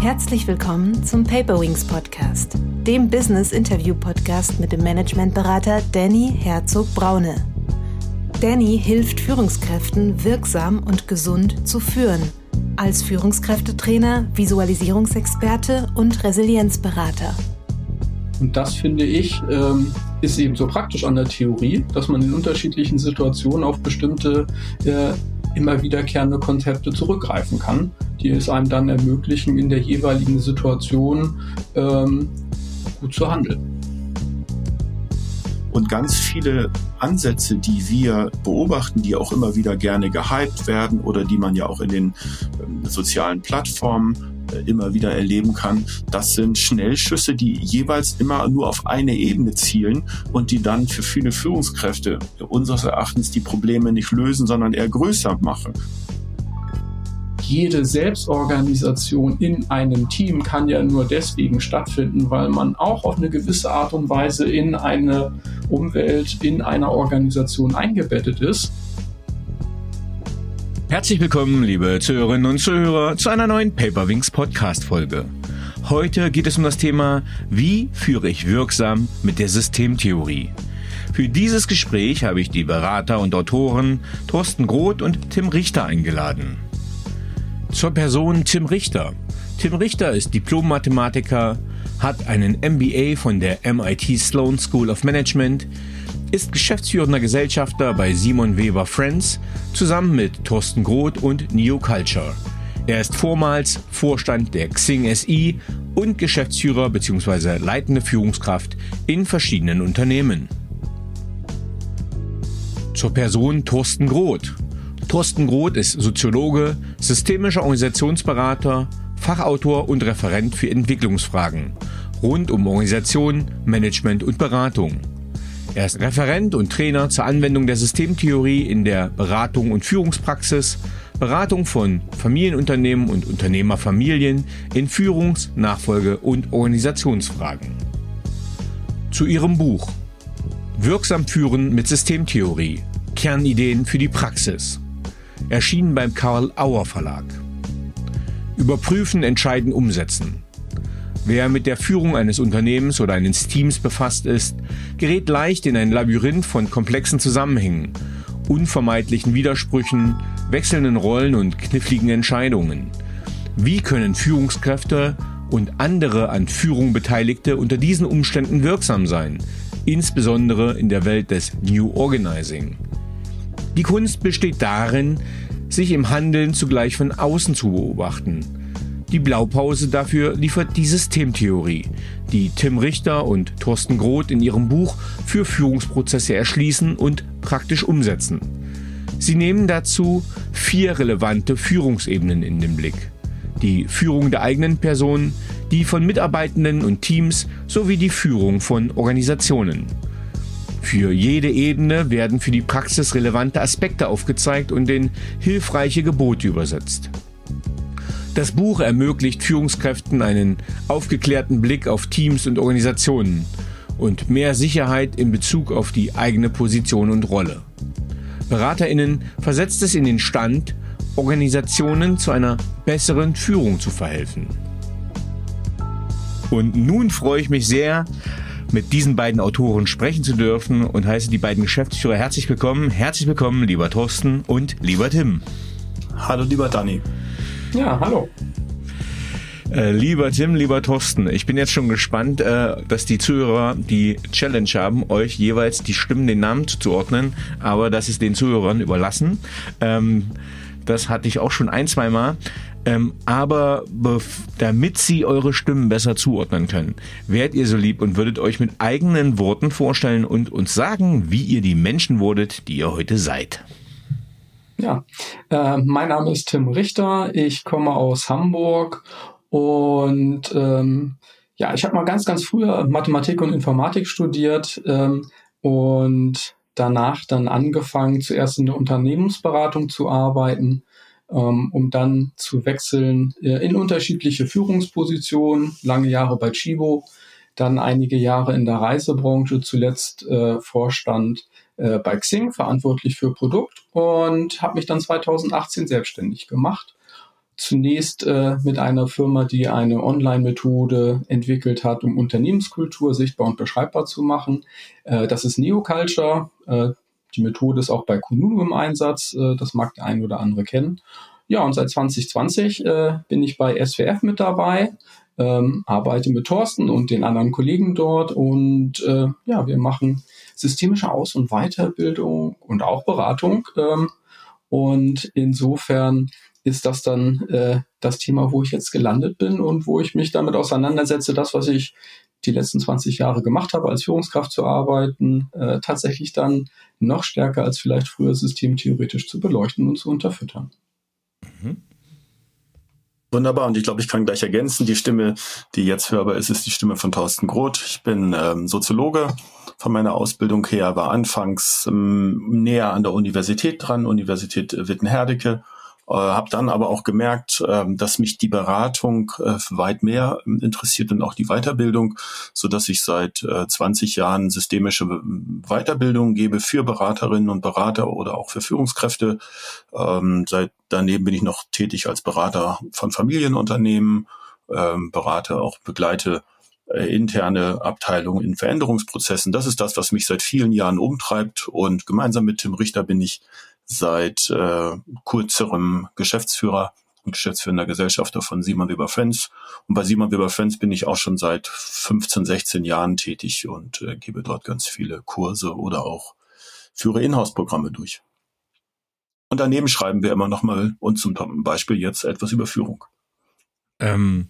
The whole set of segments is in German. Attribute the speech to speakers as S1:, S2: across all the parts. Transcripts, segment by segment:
S1: Herzlich willkommen zum Paperwings Podcast, dem Business Interview Podcast mit dem Managementberater Danny Herzog Braune. Danny hilft Führungskräften wirksam und gesund zu führen, als Führungskräftetrainer, Visualisierungsexperte und Resilienzberater.
S2: Und das finde ich ähm, ist eben so praktisch an der Theorie, dass man in unterschiedlichen Situationen auf bestimmte äh, immer wiederkehrende Konzepte zurückgreifen kann, die es einem dann ermöglichen, in der jeweiligen Situation ähm, gut zu handeln.
S3: Und ganz viele Ansätze, die wir beobachten, die auch immer wieder gerne gehypt werden oder die man ja auch in den ähm, sozialen Plattformen äh, immer wieder erleben kann, das sind Schnellschüsse, die jeweils immer nur auf eine Ebene zielen und die dann für viele Führungskräfte unseres Erachtens die Probleme nicht lösen, sondern eher größer machen
S2: jede Selbstorganisation in einem Team kann ja nur deswegen stattfinden, weil man auch auf eine gewisse Art und Weise in eine Umwelt, in einer Organisation eingebettet ist.
S4: Herzlich willkommen, liebe Zuhörerinnen und Zuhörer, zu einer neuen Paperwings Podcast Folge. Heute geht es um das Thema, wie führe ich wirksam mit der Systemtheorie? Für dieses Gespräch habe ich die Berater und Autoren Thorsten Groth und Tim Richter eingeladen. Zur Person Tim Richter. Tim Richter ist Diplom-Mathematiker, hat einen MBA von der MIT Sloan School of Management, ist geschäftsführender Gesellschafter bei Simon Weber Friends zusammen mit Thorsten Groth und Neo Culture. Er ist vormals Vorstand der Xing SI und Geschäftsführer bzw. leitende Führungskraft in verschiedenen Unternehmen. Zur Person Thorsten Groth. Thorsten Groth ist Soziologe, systemischer Organisationsberater, Fachautor und Referent für Entwicklungsfragen rund um Organisation, Management und Beratung. Er ist Referent und Trainer zur Anwendung der Systemtheorie in der Beratung und Führungspraxis, Beratung von Familienunternehmen und Unternehmerfamilien in Führungs-, Nachfolge- und Organisationsfragen. Zu ihrem Buch Wirksam führen mit Systemtheorie. Kernideen für die Praxis. Erschienen beim Karl Auer Verlag. Überprüfen, entscheiden, umsetzen. Wer mit der Führung eines Unternehmens oder eines Teams befasst ist, gerät leicht in ein Labyrinth von komplexen Zusammenhängen, unvermeidlichen Widersprüchen, wechselnden Rollen und kniffligen Entscheidungen. Wie können Führungskräfte und andere an Führung Beteiligte unter diesen Umständen wirksam sein, insbesondere in der Welt des New Organizing? Die Kunst besteht darin, sich im Handeln zugleich von außen zu beobachten – die Blaupause dafür liefert die Systemtheorie, die Tim Richter und Thorsten Groth in ihrem Buch für Führungsprozesse erschließen und praktisch umsetzen. Sie nehmen dazu vier relevante Führungsebenen in den Blick. Die Führung der eigenen Person, die von Mitarbeitenden und Teams sowie die Führung von Organisationen. Für jede Ebene werden für die Praxis relevante Aspekte aufgezeigt und in hilfreiche Gebote übersetzt. Das Buch ermöglicht Führungskräften einen aufgeklärten Blick auf Teams und Organisationen und mehr Sicherheit in Bezug auf die eigene Position und Rolle. Beraterinnen versetzt es in den Stand, Organisationen zu einer besseren Führung zu verhelfen. Und nun freue ich mich sehr, mit diesen beiden Autoren sprechen zu dürfen und heiße die beiden Geschäftsführer herzlich willkommen. Herzlich willkommen, lieber Thorsten und lieber Tim.
S3: Hallo, lieber Danny.
S2: Ja, hallo.
S4: Äh, lieber Tim, lieber Thorsten, ich bin jetzt schon gespannt, äh, dass die Zuhörer die Challenge haben, euch jeweils die Stimmen, den Namen zuzuordnen, aber das ist den Zuhörern überlassen. Ähm, das hatte ich auch schon ein, zwei Mal. Ähm, aber damit sie eure Stimmen besser zuordnen können, wärt ihr so lieb und würdet euch mit eigenen Worten vorstellen und uns sagen, wie ihr die Menschen wurdet, die ihr heute seid.
S2: Ja, äh, mein Name ist Tim Richter. Ich komme aus Hamburg und ähm, ja, ich habe mal ganz, ganz früher Mathematik und Informatik studiert ähm, und danach dann angefangen, zuerst in der Unternehmensberatung zu arbeiten, um dann zu wechseln äh, in unterschiedliche Führungspositionen, lange Jahre bei Chibo, dann einige Jahre in der Reisebranche, zuletzt äh, Vorstand äh, bei Xing, verantwortlich für Produkt und habe mich dann 2018 selbstständig gemacht. zunächst äh, mit einer Firma, die eine Online-Methode entwickelt hat, um Unternehmenskultur sichtbar und beschreibbar zu machen. Äh, das ist Neoculture. Die Methode ist auch bei Kununu im Einsatz. Äh, das mag der ein oder andere kennen. Ja, und seit 2020 äh, bin ich bei SWF mit dabei, ähm, arbeite mit Thorsten und den anderen Kollegen dort und äh, ja, wir machen systemische Aus- und Weiterbildung und auch Beratung. Ähm, und insofern ist das dann äh, das Thema, wo ich jetzt gelandet bin und wo ich mich damit auseinandersetze, das, was ich die letzten 20 Jahre gemacht habe, als Führungskraft zu arbeiten, äh, tatsächlich dann noch stärker als vielleicht früher systemtheoretisch zu beleuchten und zu unterfüttern. Mhm.
S3: Wunderbar. Und ich glaube, ich kann gleich ergänzen, die Stimme, die jetzt hörbar ist, ist die Stimme von Thorsten Groth. Ich bin ähm, Soziologe von meiner Ausbildung her, war anfangs ähm, näher an der Universität dran, Universität Wittenherdecke äh, habe dann aber auch gemerkt, äh, dass mich die Beratung äh, weit mehr ähm, interessiert und auch die Weiterbildung, so dass ich seit äh, 20 Jahren systemische Weiterbildung gebe für Beraterinnen und Berater oder auch für Führungskräfte. Ähm, seit daneben bin ich noch tätig als Berater von Familienunternehmen, ähm, berate auch begleite äh, interne Abteilungen in Veränderungsprozessen. Das ist das, was mich seit vielen Jahren umtreibt. Und gemeinsam mit Tim Richter bin ich seit äh, kürzerem Geschäftsführer und geschäftsführender Gesellschafter von Simon Weber Friends. Und bei Simon Weber Friends bin ich auch schon seit 15, 16 Jahren tätig und äh, gebe dort ganz viele Kurse oder auch führe Inhouse-Programme durch. Und daneben schreiben wir immer noch mal und zum Beispiel jetzt etwas über Führung.
S4: Ähm,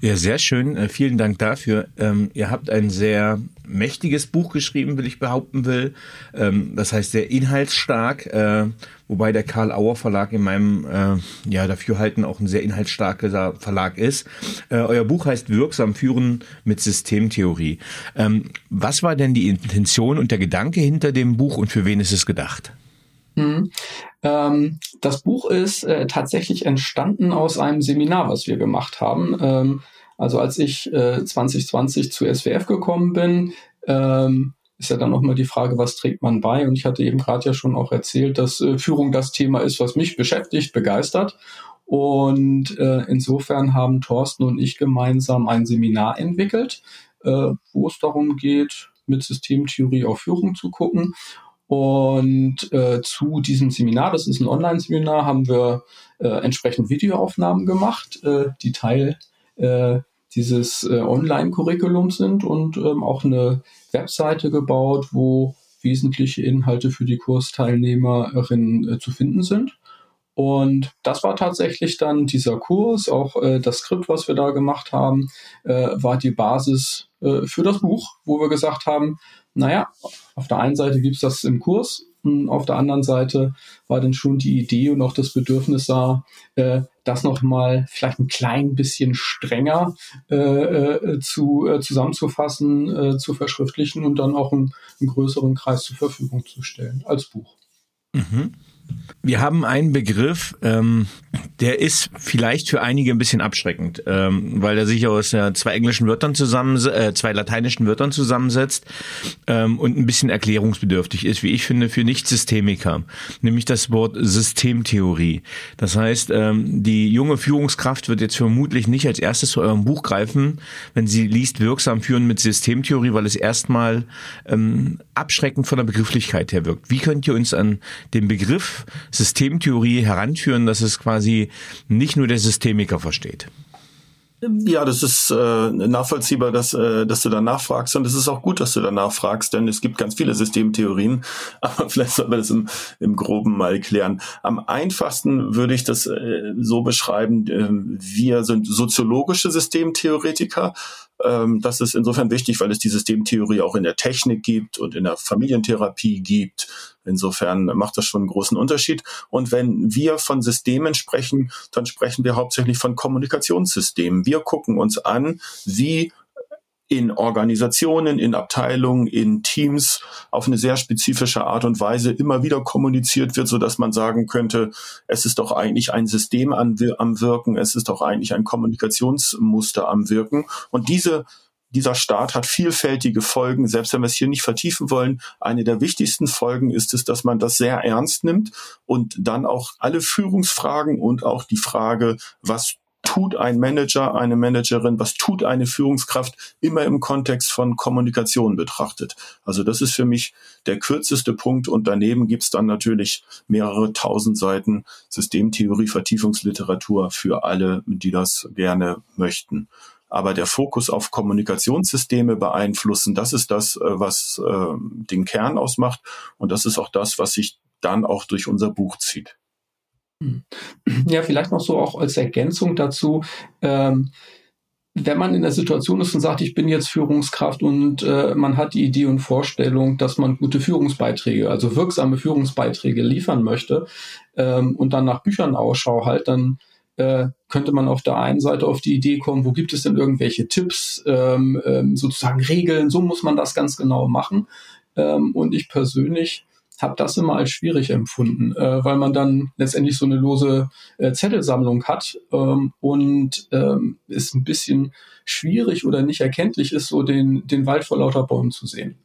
S4: ja, sehr schön. Äh, vielen Dank dafür. Ähm, ihr habt ein sehr mächtiges Buch geschrieben, will ich behaupten will. Ähm, das heißt sehr inhaltsstark, äh, wobei der Karl Auer Verlag in meinem äh, ja Dafürhalten auch ein sehr inhaltsstarker Verlag ist. Äh, euer Buch heißt Wirksam führen mit Systemtheorie. Ähm, was war denn die Intention und der Gedanke hinter dem Buch und für wen ist es gedacht?
S2: Mhm. Ähm, das Buch ist äh, tatsächlich entstanden aus einem Seminar, was wir gemacht haben. Ähm, also als ich äh, 2020 zu SWF gekommen bin, ähm, ist ja dann nochmal die Frage, was trägt man bei? Und ich hatte eben gerade ja schon auch erzählt, dass äh, Führung das Thema ist, was mich beschäftigt, begeistert. Und äh, insofern haben Thorsten und ich gemeinsam ein Seminar entwickelt, äh, wo es darum geht, mit Systemtheorie auf Führung zu gucken. Und äh, zu diesem Seminar, das ist ein Online-Seminar, haben wir äh, entsprechend Videoaufnahmen gemacht, äh, die Teil äh, dieses äh, Online-Curriculums sind und ähm, auch eine Webseite gebaut, wo wesentliche Inhalte für die Kursteilnehmerinnen äh, zu finden sind. Und das war tatsächlich dann dieser Kurs, auch äh, das Skript, was wir da gemacht haben, äh, war die Basis äh, für das Buch, wo wir gesagt haben, naja, auf der einen Seite gibt es das im Kurs, und auf der anderen Seite war dann schon die Idee und auch das Bedürfnis da, äh, das nochmal vielleicht ein klein bisschen strenger äh, äh, zu, äh, zusammenzufassen, äh, zu verschriftlichen und dann auch einen, einen größeren Kreis zur Verfügung zu stellen als Buch.
S4: Mhm. Wir haben einen Begriff, ähm, der ist vielleicht für einige ein bisschen abschreckend, ähm, weil er sich aus äh, zwei englischen Wörtern zusammen, äh, zwei lateinischen Wörtern zusammensetzt ähm, und ein bisschen erklärungsbedürftig ist, wie ich finde, für Nicht-Systemiker, nämlich das Wort Systemtheorie. Das heißt, ähm, die junge Führungskraft wird jetzt vermutlich nicht als erstes zu eurem Buch greifen, wenn sie liest wirksam führen mit Systemtheorie, weil es erstmal ähm, abschreckend von der Begrifflichkeit her wirkt. Wie könnt ihr uns an den Begriff Systemtheorie heranführen, dass es quasi nicht nur der Systemiker versteht?
S3: Ja, das ist äh, nachvollziehbar, dass, äh, dass du da nachfragst und es ist auch gut, dass du da nachfragst, denn es gibt ganz viele Systemtheorien, aber vielleicht sollten wir das im, im Groben mal klären. Am einfachsten würde ich das äh, so beschreiben, äh, wir sind soziologische Systemtheoretiker ähm, das ist insofern wichtig, weil es die Systemtheorie auch in der Technik gibt und in der Familientherapie gibt. Insofern macht das schon einen großen Unterschied. Und wenn wir von Systemen sprechen, dann sprechen wir hauptsächlich von Kommunikationssystemen. Wir gucken uns an, wie in Organisationen, in Abteilungen, in Teams auf eine sehr spezifische Art und Weise immer wieder kommuniziert wird, so dass man sagen könnte, es ist doch eigentlich ein System am Wirken, es ist doch eigentlich ein Kommunikationsmuster am Wirken. Und diese dieser Staat hat vielfältige Folgen. Selbst wenn wir es hier nicht vertiefen wollen, eine der wichtigsten Folgen ist es, dass man das sehr ernst nimmt und dann auch alle Führungsfragen und auch die Frage, was tut ein Manager, eine Managerin, was tut eine Führungskraft, immer im Kontext von Kommunikation betrachtet. Also das ist für mich der kürzeste Punkt und daneben gibt's dann natürlich mehrere tausend Seiten Systemtheorie, Vertiefungsliteratur für alle, die das gerne möchten. Aber der Fokus auf Kommunikationssysteme beeinflussen, das ist das, äh, was äh, den Kern ausmacht und das ist auch das, was sich dann auch durch unser Buch zieht.
S2: Ja, vielleicht noch so auch als Ergänzung dazu. Ähm, wenn man in der Situation ist und sagt, ich bin jetzt Führungskraft und äh, man hat die Idee und Vorstellung, dass man gute Führungsbeiträge, also wirksame Führungsbeiträge liefern möchte ähm, und dann nach Büchern Ausschau halt, dann äh, könnte man auf der einen Seite auf die Idee kommen, wo gibt es denn irgendwelche Tipps, ähm, ähm, sozusagen Regeln, so muss man das ganz genau machen. Ähm, und ich persönlich habe das immer als schwierig empfunden, äh, weil man dann letztendlich so eine lose äh, Zettelsammlung hat ähm, und ähm, es ein bisschen schwierig oder nicht erkenntlich ist, so den, den Wald vor lauter Bäumen zu sehen.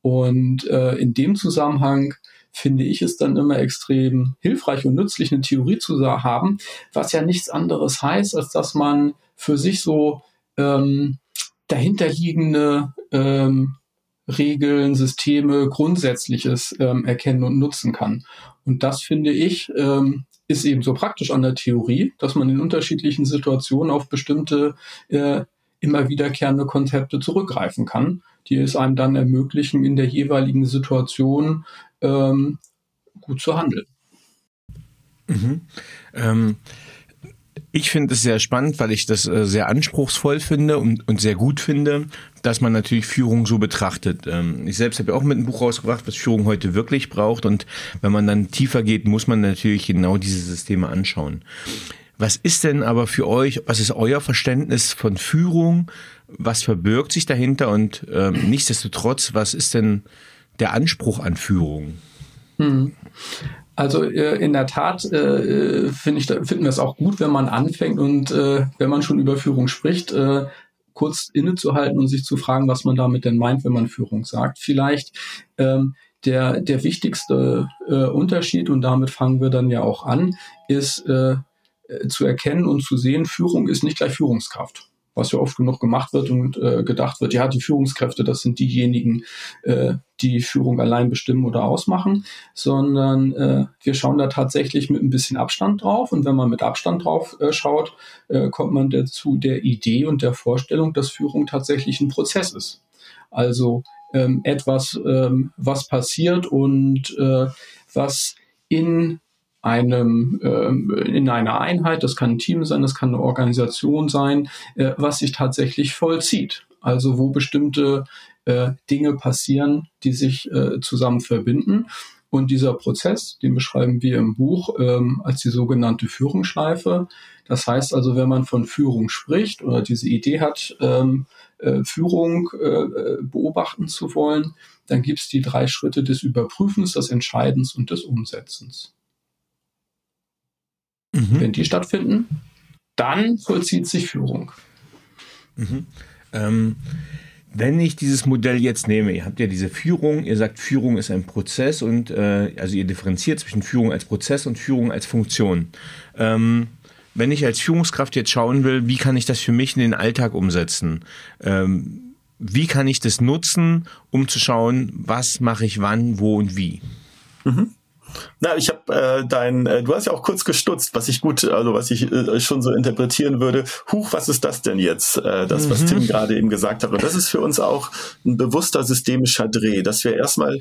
S2: Und äh, in dem Zusammenhang finde ich es dann immer extrem hilfreich und nützlich, eine Theorie zu haben, was ja nichts anderes heißt, als dass man für sich so ähm, dahinterliegende ähm, Regeln, Systeme, Grundsätzliches ähm, erkennen und nutzen kann. Und das finde ich ähm, ist eben so praktisch an der Theorie, dass man in unterschiedlichen Situationen auf bestimmte äh, immer wiederkehrende Konzepte zurückgreifen kann, die es einem dann ermöglichen, in der jeweiligen Situation ähm, gut zu handeln.
S4: Mhm. Ähm, ich finde es sehr spannend, weil ich das äh, sehr anspruchsvoll finde und, und sehr gut finde, dass man natürlich Führung so betrachtet. Ähm, ich selbst habe ja auch mit einem Buch rausgebracht, was Führung heute wirklich braucht. Und wenn man dann tiefer geht, muss man natürlich genau diese Systeme anschauen. Was ist denn aber für euch, was ist euer Verständnis von Führung? Was verbirgt sich dahinter? Und ähm, nichtsdestotrotz, was ist denn der Anspruch an Führung?
S2: Hm. Also äh, in der Tat äh, finde ich, finden wir es auch gut, wenn man anfängt und äh, wenn man schon über Führung spricht, äh, kurz innezuhalten und sich zu fragen, was man damit denn meint, wenn man Führung sagt. Vielleicht ähm, der, der wichtigste äh, Unterschied, und damit fangen wir dann ja auch an, ist äh, äh zu erkennen und zu sehen, Führung ist nicht gleich Führungskraft was ja oft genug gemacht wird und äh, gedacht wird, ja, die Führungskräfte, das sind diejenigen, äh, die Führung allein bestimmen oder ausmachen, sondern äh, wir schauen da tatsächlich mit ein bisschen Abstand drauf. Und wenn man mit Abstand drauf äh, schaut, äh, kommt man dazu der Idee und der Vorstellung, dass Führung tatsächlich ein Prozess ist. Also ähm, etwas, ähm, was passiert und äh, was in einem äh, in einer Einheit, das kann ein Team sein, das kann eine Organisation sein, äh, was sich tatsächlich vollzieht. Also wo bestimmte äh, Dinge passieren, die sich äh, zusammen verbinden. Und dieser Prozess, den beschreiben wir im Buch ähm, als die sogenannte Führungsschleife. Das heißt also, wenn man von Führung spricht oder diese Idee hat, ähm, äh, Führung äh, beobachten zu wollen, dann gibt es die drei Schritte des Überprüfens, des Entscheidens und des Umsetzens. Mhm. Wenn die stattfinden, dann vollzieht sich Führung.
S4: Mhm. Ähm, wenn ich dieses Modell jetzt nehme, ihr habt ja diese Führung, ihr sagt, Führung ist ein Prozess und äh, also ihr differenziert zwischen Führung als Prozess und Führung als Funktion. Ähm, wenn ich als Führungskraft jetzt schauen will, wie kann ich das für mich in den Alltag umsetzen? Ähm, wie kann ich das nutzen, um zu schauen, was mache ich wann, wo und wie? Mhm.
S3: Na, ich habe äh, dein, äh, du hast ja auch kurz gestutzt, was ich gut, also was ich äh, schon so interpretieren würde. Huch, was ist das denn jetzt? Äh, das, mhm. was Tim gerade eben gesagt hat. Und das ist für uns auch ein bewusster systemischer Dreh, dass wir erstmal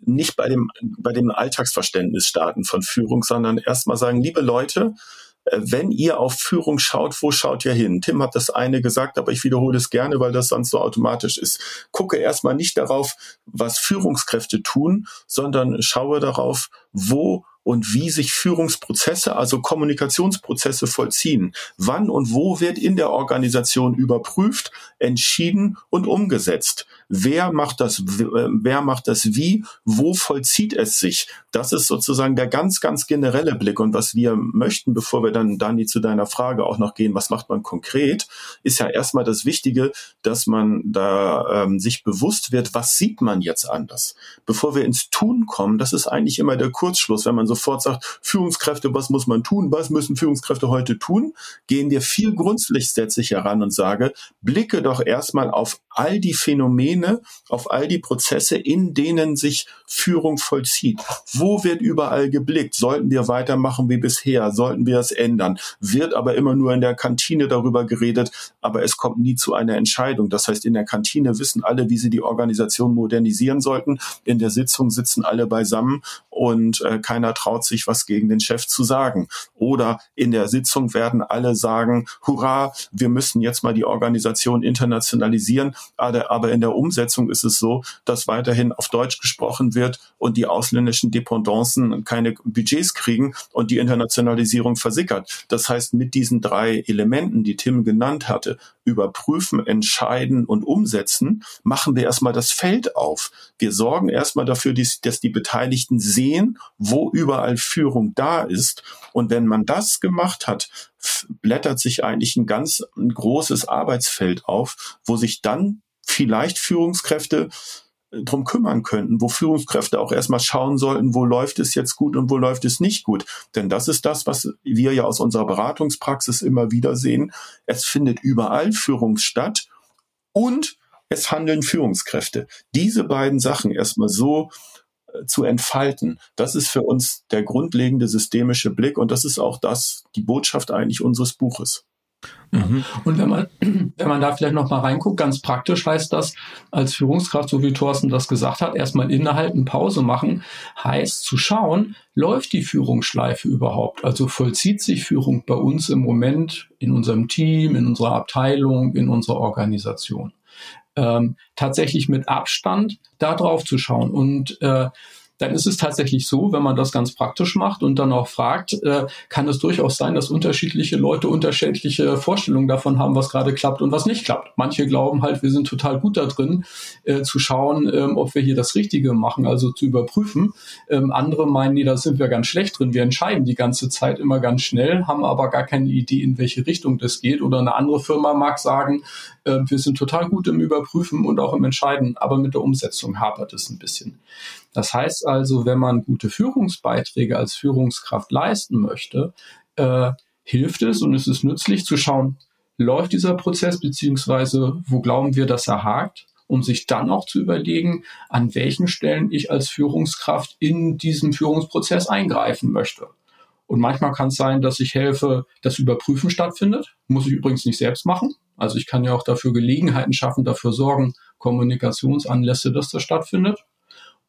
S3: nicht bei dem, bei dem Alltagsverständnis starten von Führung, sondern erstmal sagen, liebe Leute, wenn ihr auf Führung schaut, wo schaut ihr hin? Tim hat das eine gesagt, aber ich wiederhole es gerne, weil das sonst so automatisch ist. Gucke erstmal nicht darauf, was Führungskräfte tun, sondern schaue darauf, wo und wie sich Führungsprozesse, also Kommunikationsprozesse vollziehen. Wann und wo wird in der Organisation überprüft, entschieden und umgesetzt? Wer macht das, wer macht das wie, wo vollzieht es sich. Das ist sozusagen der ganz, ganz generelle Blick. Und was wir möchten, bevor wir dann, Dani, zu deiner Frage auch noch gehen, was macht man konkret, ist ja erstmal das Wichtige, dass man da ähm, sich bewusst wird, was sieht man jetzt anders. Bevor wir ins Tun kommen, das ist eigentlich immer der Kurzschluss, wenn man sofort sagt, Führungskräfte, was muss man tun, was müssen Führungskräfte heute tun, gehen wir viel grundsätzlicher ran und sage, blicke doch erstmal auf all die Phänomene, auf all die Prozesse, in denen sich Führung vollzieht. Wo wird überall geblickt? Sollten wir weitermachen wie bisher? Sollten wir es ändern? Wird aber immer nur in der Kantine darüber geredet, aber es kommt nie zu einer Entscheidung. Das heißt, in der Kantine wissen alle, wie sie die Organisation modernisieren sollten. In der Sitzung sitzen alle beisammen und äh, keiner traut sich, was gegen den Chef zu sagen. Oder in der Sitzung werden alle sagen, hurra, wir müssen jetzt mal die Organisation internationalisieren. Aber in der Umsetzung ist es so, dass weiterhin auf Deutsch gesprochen wird und die ausländischen Dependancen keine Budgets kriegen und die Internationalisierung versickert. Das heißt, mit diesen drei Elementen, die Tim genannt hatte, überprüfen, entscheiden und umsetzen, machen wir erstmal das Feld auf. Wir sorgen erstmal dafür, dass die Beteiligten sehen, wo überall Führung da ist. Und wenn man das gemacht hat, blättert sich eigentlich ein ganz ein großes Arbeitsfeld auf, wo sich dann vielleicht Führungskräfte äh, drum kümmern könnten, wo Führungskräfte auch erstmal schauen sollten, wo läuft es jetzt gut und wo läuft es nicht gut. Denn das ist das, was wir ja aus unserer Beratungspraxis immer wieder sehen. Es findet überall Führung statt und es handeln Führungskräfte. Diese beiden Sachen erstmal so äh, zu entfalten, das ist für uns der grundlegende systemische Blick und das ist auch das, die Botschaft eigentlich unseres Buches.
S2: Mhm. Und wenn man, wenn man da vielleicht noch mal reinguckt, ganz praktisch heißt das, als Führungskraft, so wie Thorsten das gesagt hat, erstmal innehalten, Pause machen, heißt zu schauen, läuft die Führungsschleife überhaupt? Also vollzieht sich Führung bei uns im Moment in unserem Team, in unserer Abteilung, in unserer Organisation? Ähm, tatsächlich mit Abstand da drauf zu schauen und äh, dann ist es tatsächlich so, wenn man das ganz praktisch macht und dann auch fragt, äh, kann es durchaus sein, dass unterschiedliche Leute unterschiedliche Vorstellungen davon haben, was gerade klappt und was nicht klappt. Manche glauben halt, wir sind total gut da drin, äh, zu schauen, ähm, ob wir hier das Richtige machen, also zu überprüfen. Ähm, andere meinen, nee, da sind wir ganz schlecht drin. Wir entscheiden die ganze Zeit immer ganz schnell, haben aber gar keine Idee, in welche Richtung das geht. Oder eine andere Firma mag sagen, äh, wir sind total gut im Überprüfen und auch im Entscheiden, aber mit der Umsetzung hapert es ein bisschen. Das heißt also, wenn man gute Führungsbeiträge als Führungskraft leisten möchte, äh, hilft es und es ist nützlich zu schauen, läuft dieser Prozess beziehungsweise wo glauben wir, dass er hakt, um sich dann auch zu überlegen, an welchen Stellen ich als Führungskraft in diesem Führungsprozess eingreifen möchte. Und manchmal kann es sein, dass ich helfe, dass Überprüfen stattfindet. Muss ich übrigens nicht selbst machen. Also ich kann ja auch dafür Gelegenheiten schaffen, dafür sorgen, Kommunikationsanlässe, dass das stattfindet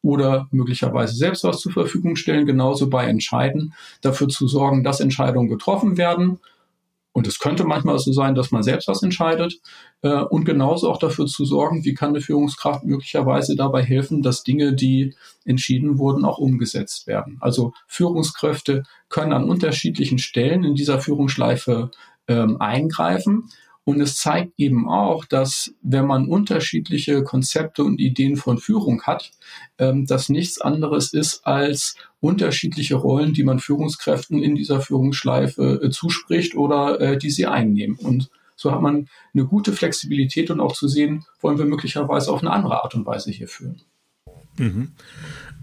S2: oder möglicherweise selbst was zur Verfügung stellen, genauso bei Entscheiden, dafür zu sorgen, dass Entscheidungen getroffen werden. Und es könnte manchmal so sein, dass man selbst was entscheidet äh, und genauso auch dafür zu sorgen, wie kann eine Führungskraft möglicherweise dabei helfen, dass Dinge, die entschieden wurden, auch umgesetzt werden. Also Führungskräfte können an unterschiedlichen Stellen in dieser Führungsschleife ähm, eingreifen und es zeigt eben auch, dass wenn man unterschiedliche Konzepte und Ideen von Führung hat, ähm, das nichts anderes ist als unterschiedliche Rollen, die man Führungskräften in dieser Führungsschleife äh, zuspricht oder äh, die sie einnehmen. Und so hat man eine gute Flexibilität und auch zu sehen, wollen wir möglicherweise auf eine andere Art und Weise hier führen.
S4: Mhm.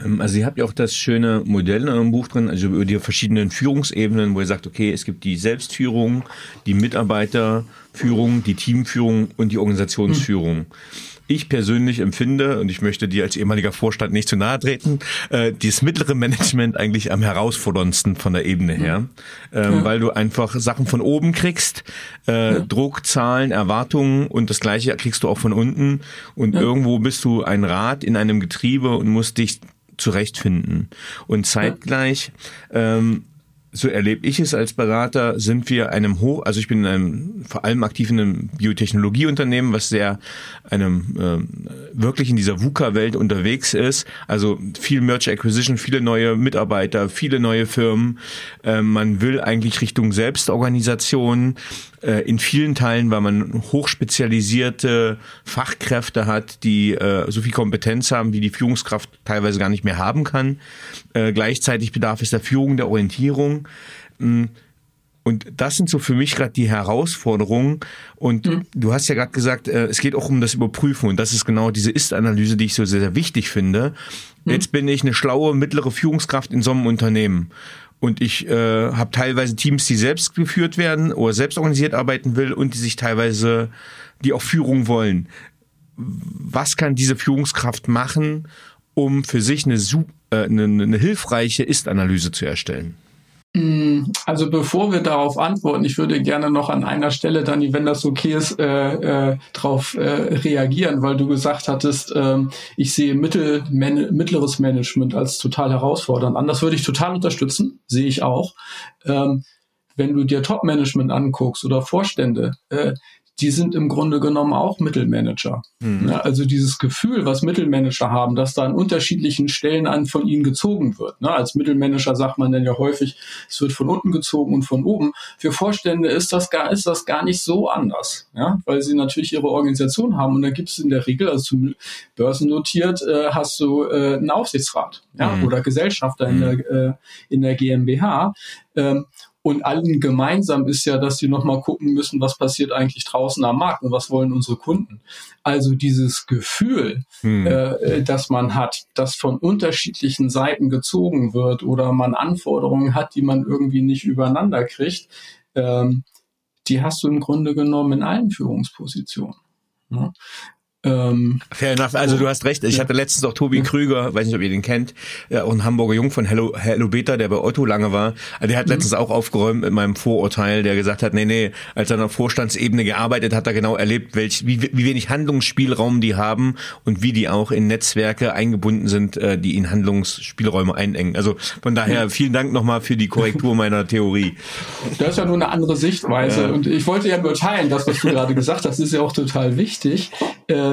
S4: Ähm, also ihr habt ja auch das schöne Modell in eurem Buch drin, also über die verschiedenen Führungsebenen, wo ihr sagt, okay, es gibt die Selbstführung, die Mitarbeiterführung, die Teamführung und die Organisationsführung. Mhm ich persönlich empfinde, und ich möchte dir als ehemaliger Vorstand nicht zu nahe treten, äh, dieses mittlere Management eigentlich am herausforderndsten von der Ebene her, ähm, ja. weil du einfach Sachen von oben kriegst, äh, ja. Druck, Zahlen, Erwartungen und das gleiche kriegst du auch von unten und ja. irgendwo bist du ein Rad in einem Getriebe und musst dich zurechtfinden. Und zeitgleich ähm, so erlebe ich es als Berater, sind wir einem hoch, also ich bin in einem, vor allem aktiv in einem Biotechnologieunternehmen, was sehr einem ähm, wirklich in dieser VUCA-Welt unterwegs ist. Also viel Merch Acquisition, viele neue Mitarbeiter, viele neue Firmen. Ähm, man will eigentlich Richtung Selbstorganisation äh, in vielen Teilen, weil man hochspezialisierte Fachkräfte hat, die äh, so viel Kompetenz haben, wie die Führungskraft teilweise gar nicht mehr haben kann. Äh, gleichzeitig bedarf es der Führung, der Orientierung. Hm, und das sind so für mich gerade die Herausforderungen. Und mhm. du hast ja gerade gesagt, äh, es geht auch um das Überprüfen. Und das ist genau diese Ist-Analyse, die ich so sehr, sehr wichtig finde. Mhm. Jetzt bin ich eine schlaue mittlere Führungskraft in so einem Unternehmen und ich äh, habe teilweise Teams, die selbst geführt werden oder selbst organisiert arbeiten will und die sich teilweise, die auch Führung wollen. Was kann diese Führungskraft machen, um für sich eine, äh, eine, eine hilfreiche Ist-Analyse zu erstellen?
S2: Mm, also bevor wir darauf antworten, ich würde gerne noch an einer Stelle, Dani, wenn das okay ist, äh, äh, darauf äh, reagieren, weil du gesagt hattest, äh, ich sehe mittel, man, mittleres Management als total herausfordernd an. Das würde ich total unterstützen, sehe ich auch. Ähm, wenn du dir Top-Management anguckst oder Vorstände, äh, die sind im Grunde genommen auch Mittelmanager. Mhm. Ja, also dieses Gefühl, was Mittelmanager haben, dass da an unterschiedlichen Stellen an von ihnen gezogen wird. Ne? Als Mittelmanager sagt man dann ja häufig, es wird von unten gezogen und von oben. Für Vorstände ist das gar, ist das gar nicht so anders, ja? weil sie natürlich ihre Organisation haben und da gibt es in der Regel, also zum börsennotiert, äh, hast du äh, einen Aufsichtsrat ja? Mhm. oder Gesellschafter mhm. in, der, äh, in der GmbH. Ähm, und allen gemeinsam ist ja, dass die nochmal gucken müssen, was passiert eigentlich draußen am Markt und was wollen unsere Kunden. Also dieses Gefühl, hm. äh, das man hat, das von unterschiedlichen Seiten gezogen wird oder man Anforderungen hat, die man irgendwie nicht übereinander kriegt, ähm, die hast du im Grunde genommen in allen Führungspositionen. Ja.
S4: Ähm, Fair enough. Also du hast recht. Ich ja. hatte letztens auch Tobi ja. Krüger, weiß nicht, ob ihr den kennt, ja, auch ein Hamburger Jung von Hello, Hello Beta, der bei Otto lange war. Also der hat mhm. letztens auch aufgeräumt mit meinem Vorurteil, der gesagt hat, nee, nee, als er auf Vorstandsebene gearbeitet hat, er genau erlebt, welch, wie, wie wenig Handlungsspielraum die haben und wie die auch in Netzwerke eingebunden sind, äh, die in Handlungsspielräume einengen. Also von daher vielen Dank nochmal für die Korrektur meiner Theorie.
S2: Das ist ja nur eine andere Sichtweise. Und ich wollte ja nur teilen, das, was du gerade gesagt hast, ist ja auch total wichtig. Äh,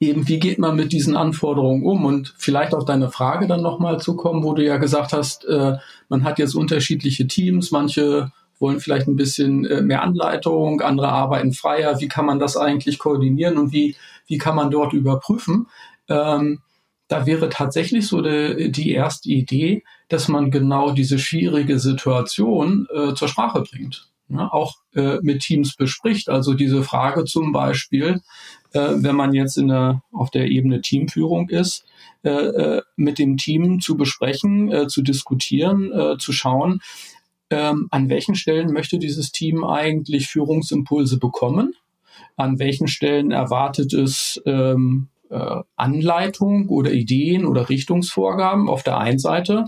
S2: eben, wie geht man mit diesen Anforderungen um? Und vielleicht auf deine Frage dann nochmal zu kommen, wo du ja gesagt hast, äh, man hat jetzt unterschiedliche Teams, manche wollen vielleicht ein bisschen äh, mehr Anleitung, andere arbeiten freier. Wie kann man das eigentlich koordinieren und wie, wie kann man dort überprüfen? Ähm, da wäre tatsächlich so de, die erste Idee, dass man genau diese schwierige Situation äh, zur Sprache bringt. Ja, auch äh, mit Teams bespricht. Also diese Frage zum Beispiel, äh, wenn man jetzt in der, auf der Ebene Teamführung ist, äh, äh, mit dem Team zu besprechen, äh, zu diskutieren, äh, zu schauen, ähm, an welchen Stellen möchte dieses Team eigentlich Führungsimpulse bekommen, an welchen Stellen erwartet es ähm, äh, Anleitung oder Ideen oder Richtungsvorgaben auf der einen Seite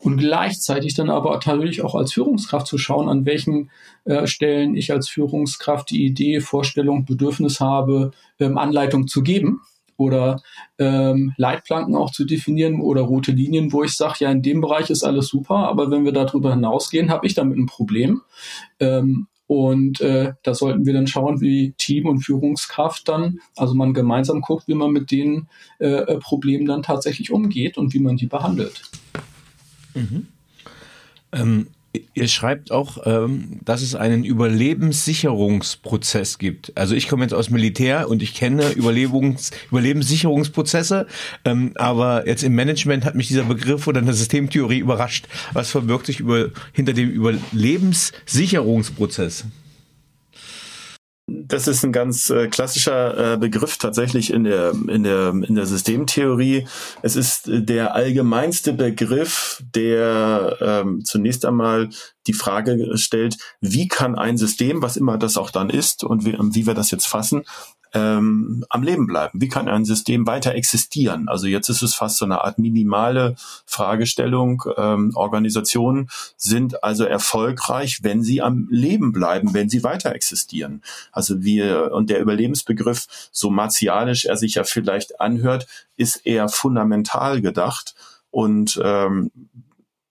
S2: und gleichzeitig dann aber natürlich auch als Führungskraft zu schauen, an welchen äh, Stellen ich als Führungskraft die Idee, Vorstellung, Bedürfnis habe, ähm, Anleitung zu geben oder ähm, Leitplanken auch zu definieren oder rote Linien, wo ich sage, ja, in dem Bereich ist alles super, aber wenn wir darüber hinausgehen, habe ich damit ein Problem. Ähm, und äh, da sollten wir dann schauen, wie Team und Führungskraft dann, also man gemeinsam guckt, wie man mit den äh, Problemen dann tatsächlich umgeht und wie man die behandelt.
S4: Mhm. Ähm, ihr schreibt auch, ähm, dass es einen Überlebenssicherungsprozess gibt. Also ich komme jetzt aus Militär und ich kenne Überlebens Überlebenssicherungsprozesse, ähm, aber jetzt im Management hat mich dieser Begriff oder eine Systemtheorie überrascht. Was verbirgt sich über, hinter dem Überlebenssicherungsprozess?
S3: Das ist ein ganz äh, klassischer äh, Begriff tatsächlich in der, in, der, in der Systemtheorie. Es ist der allgemeinste Begriff, der ähm, zunächst einmal die Frage stellt, wie kann ein System, was immer das auch dann ist und wie, wie wir das jetzt fassen, ähm, am Leben bleiben? Wie kann ein System weiter existieren? Also jetzt ist es fast so eine Art minimale Fragestellung. Ähm, Organisationen sind also erfolgreich, wenn sie am Leben bleiben, wenn sie weiter existieren. Also wir, und der Überlebensbegriff, so martialisch er sich ja vielleicht anhört, ist eher fundamental gedacht und ähm,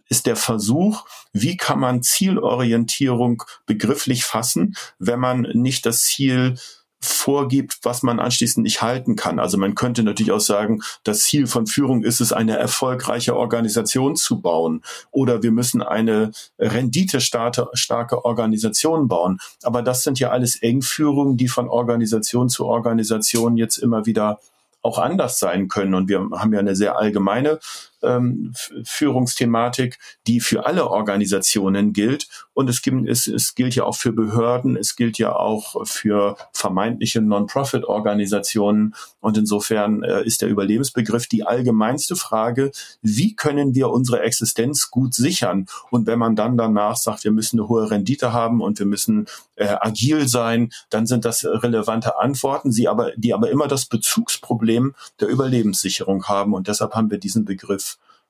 S3: ist der Versuch, wie kann man Zielorientierung begrifflich fassen, wenn man nicht das Ziel vorgibt, was man anschließend nicht halten kann. Also man könnte natürlich auch sagen, das Ziel von Führung ist es, eine erfolgreiche Organisation zu bauen oder wir müssen eine renditestarke Organisation bauen. Aber das sind ja alles Engführungen, die von Organisation zu Organisation jetzt immer wieder auch anders sein können. Und wir haben ja eine sehr allgemeine ähm, Führungsthematik, die für alle Organisationen gilt. Und es, gibt, es, es gilt ja auch für Behörden, es gilt ja auch für vermeintliche Non-Profit-Organisationen. Und insofern äh, ist der Überlebensbegriff die allgemeinste Frage, wie können wir unsere Existenz gut sichern? Und wenn man dann danach sagt, wir müssen eine hohe Rendite haben und wir müssen äh, agil sein, dann sind das relevante Antworten, sie aber, die aber immer das Bezugsproblem der Überlebenssicherung haben. Und deshalb haben wir diesen Begriff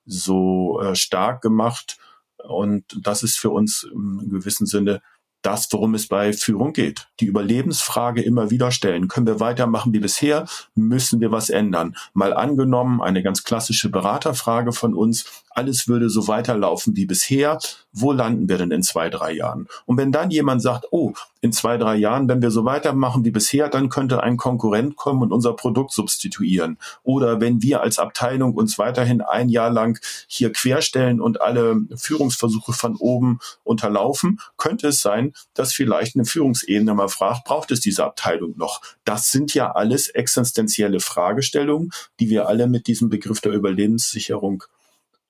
S3: so äh, stark gemacht. Und das ist für uns im gewissen Sinne das, worum es bei Führung geht. Die Überlebensfrage immer wieder stellen. Können wir weitermachen wie bisher? Müssen wir was ändern? Mal angenommen, eine ganz klassische Beraterfrage von uns. Alles würde so weiterlaufen wie bisher. Wo landen wir denn in zwei, drei Jahren? Und wenn dann jemand sagt, oh, in zwei, drei Jahren, wenn wir so weitermachen wie bisher, dann könnte ein Konkurrent kommen und unser Produkt substituieren. Oder wenn wir als Abteilung uns weiterhin ein Jahr lang hier querstellen und alle Führungsversuche von oben unterlaufen, könnte es sein, dass vielleicht eine Führungsebene mal fragt, braucht es diese Abteilung noch? Das sind ja alles existenzielle Fragestellungen, die wir alle mit diesem Begriff der Überlebenssicherung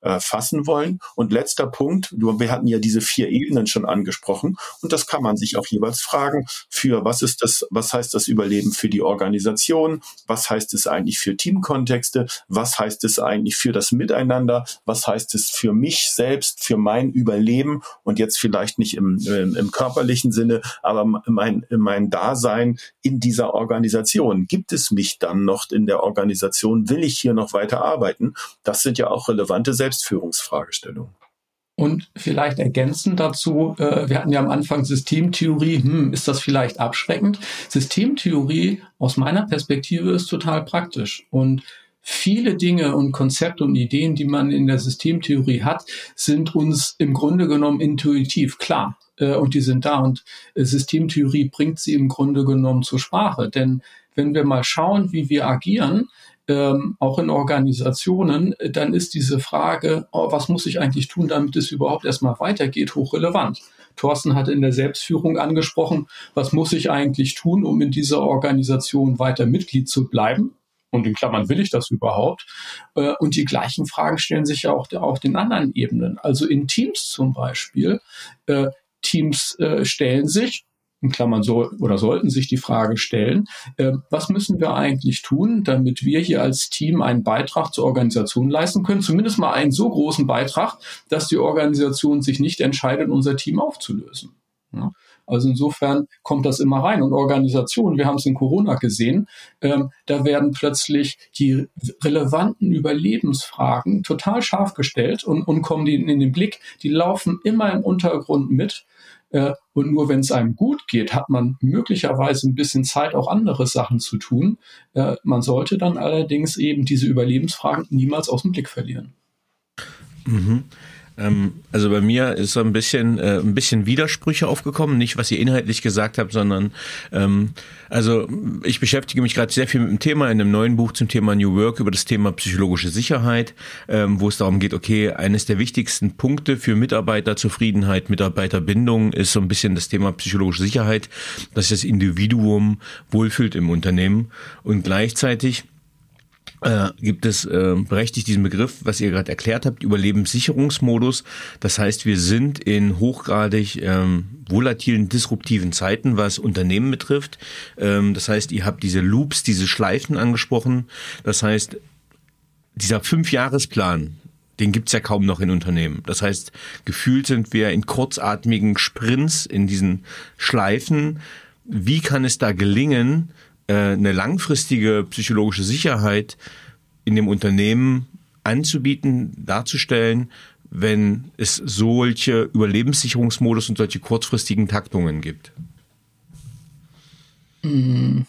S3: äh, fassen wollen. Und letzter Punkt, wir hatten ja diese vier Ebenen schon angesprochen und das kann man sich auch jeweils fragen, für was ist das, was heißt das Überleben für die Organisation, was heißt es eigentlich für Teamkontexte, was heißt es eigentlich für das Miteinander, was heißt es für mich selbst, für mein Überleben und jetzt vielleicht nicht im, im, im körperlichen Sinne, aber mein, mein Dasein in dieser Organisation. Gibt es mich dann noch in der Organisation? Will ich hier noch weiter arbeiten? Das sind ja auch relevante Selbstführungsfragestellung.
S2: Und vielleicht ergänzend dazu, äh, wir hatten ja am Anfang Systemtheorie, hm, ist das vielleicht abschreckend? Systemtheorie aus meiner Perspektive ist total praktisch. Und viele Dinge und Konzepte und Ideen, die man in der Systemtheorie hat, sind uns im Grunde genommen intuitiv klar. Äh, und die sind da. Und äh, Systemtheorie bringt sie im Grunde genommen zur Sprache. Denn wenn wir mal schauen, wie wir agieren, ähm, auch in Organisationen, dann ist diese Frage, oh, was muss ich eigentlich tun, damit es überhaupt erstmal weitergeht, hochrelevant. Thorsten hatte in der Selbstführung angesprochen, was muss ich eigentlich tun, um in dieser Organisation weiter Mitglied zu bleiben? Und in Klammern will ich das überhaupt? Äh, und die gleichen Fragen stellen sich ja auch auf den anderen Ebenen. Also in Teams zum Beispiel. Äh, Teams äh, stellen sich, in Klammern so oder sollten sich die Frage stellen, äh, was müssen wir eigentlich tun, damit wir hier als Team einen Beitrag zur Organisation leisten können, zumindest mal einen so großen Beitrag, dass die Organisation sich nicht entscheidet, unser Team aufzulösen. Ja? Also insofern kommt das immer rein. Und Organisationen, wir haben es in Corona gesehen, ähm, da werden plötzlich die relevanten Überlebensfragen total scharf gestellt und, und kommen die in den Blick. Die laufen immer im Untergrund mit. Äh, und nur wenn es einem gut geht, hat man möglicherweise ein bisschen Zeit, auch andere Sachen zu tun. Äh, man sollte dann allerdings eben diese Überlebensfragen niemals aus dem Blick verlieren.
S4: Mhm. Ähm, also bei mir ist so ein bisschen, äh, ein bisschen Widersprüche aufgekommen, nicht was ihr inhaltlich gesagt habt, sondern ähm, also ich beschäftige mich gerade sehr viel mit dem Thema in einem neuen Buch zum Thema New Work über das Thema psychologische Sicherheit, ähm, wo es darum geht, okay, eines der wichtigsten Punkte für Mitarbeiterzufriedenheit, Mitarbeiterbindung ist so ein bisschen das Thema psychologische Sicherheit, dass das Individuum wohlfühlt im Unternehmen. Und gleichzeitig äh, gibt es äh, berechtigt diesen Begriff, was ihr gerade erklärt habt, Überlebenssicherungsmodus. Das heißt, wir sind in hochgradig ähm, volatilen, disruptiven Zeiten, was Unternehmen betrifft. Ähm, das heißt, ihr habt diese Loops, diese Schleifen angesprochen. Das heißt, dieser Fünfjahresplan, den gibt's ja kaum noch in Unternehmen. Das heißt, gefühlt sind wir in kurzatmigen Sprints, in diesen Schleifen. Wie kann es da gelingen, eine langfristige psychologische Sicherheit in dem Unternehmen anzubieten, darzustellen, wenn es solche Überlebenssicherungsmodus und solche kurzfristigen Taktungen gibt?
S2: Hm.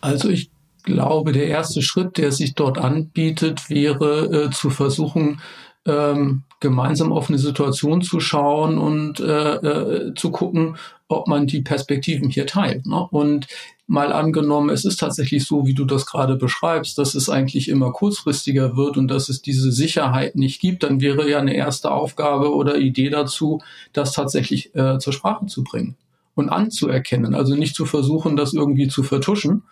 S2: Also ich glaube, der erste Schritt, der sich dort anbietet, wäre äh, zu versuchen, ähm, gemeinsam auf eine Situation zu schauen und äh, äh, zu gucken, ob man die Perspektiven hier teilt. Ne? Und mal angenommen, es ist tatsächlich so, wie du das gerade beschreibst, dass es eigentlich immer kurzfristiger wird und dass es diese Sicherheit nicht gibt, dann wäre ja eine erste Aufgabe oder Idee dazu, das tatsächlich äh, zur Sprache zu bringen und anzuerkennen. Also nicht zu versuchen, das irgendwie zu vertuschen,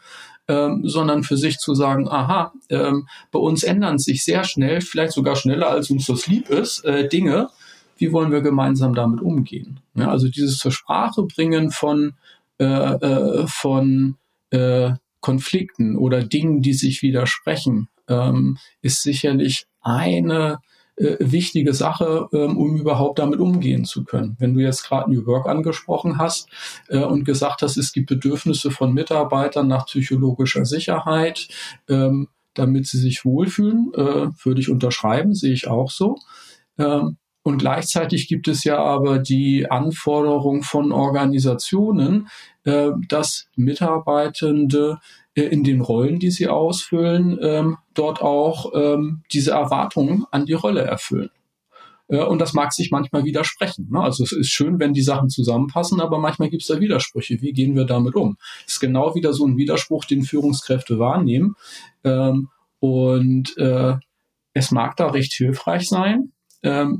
S2: ähm, sondern für sich zu sagen, aha, ähm, bei uns ändern sich sehr schnell, vielleicht sogar schneller, als uns das lieb ist, äh, Dinge. Wie wollen wir gemeinsam damit umgehen? Ja, also dieses zur Sprache bringen von, äh, äh, von äh, Konflikten oder Dingen, die sich widersprechen, ähm, ist sicherlich eine äh, wichtige Sache, ähm, um überhaupt damit umgehen zu können. Wenn du jetzt gerade New Work angesprochen hast äh, und gesagt hast, es gibt Bedürfnisse von Mitarbeitern nach psychologischer Sicherheit, ähm, damit sie sich wohlfühlen, äh, würde ich unterschreiben, sehe ich auch so. Ähm, und gleichzeitig gibt es ja aber die Anforderung von Organisationen, äh, dass Mitarbeitende äh, in den Rollen, die sie ausfüllen, ähm, dort auch ähm, diese Erwartungen an die Rolle erfüllen. Äh, und das mag sich manchmal widersprechen. Ne? Also es ist schön, wenn die Sachen zusammenpassen, aber manchmal gibt es da Widersprüche. Wie gehen wir damit um? Das ist genau wieder so ein Widerspruch, den Führungskräfte wahrnehmen. Ähm, und äh, es mag da recht hilfreich sein,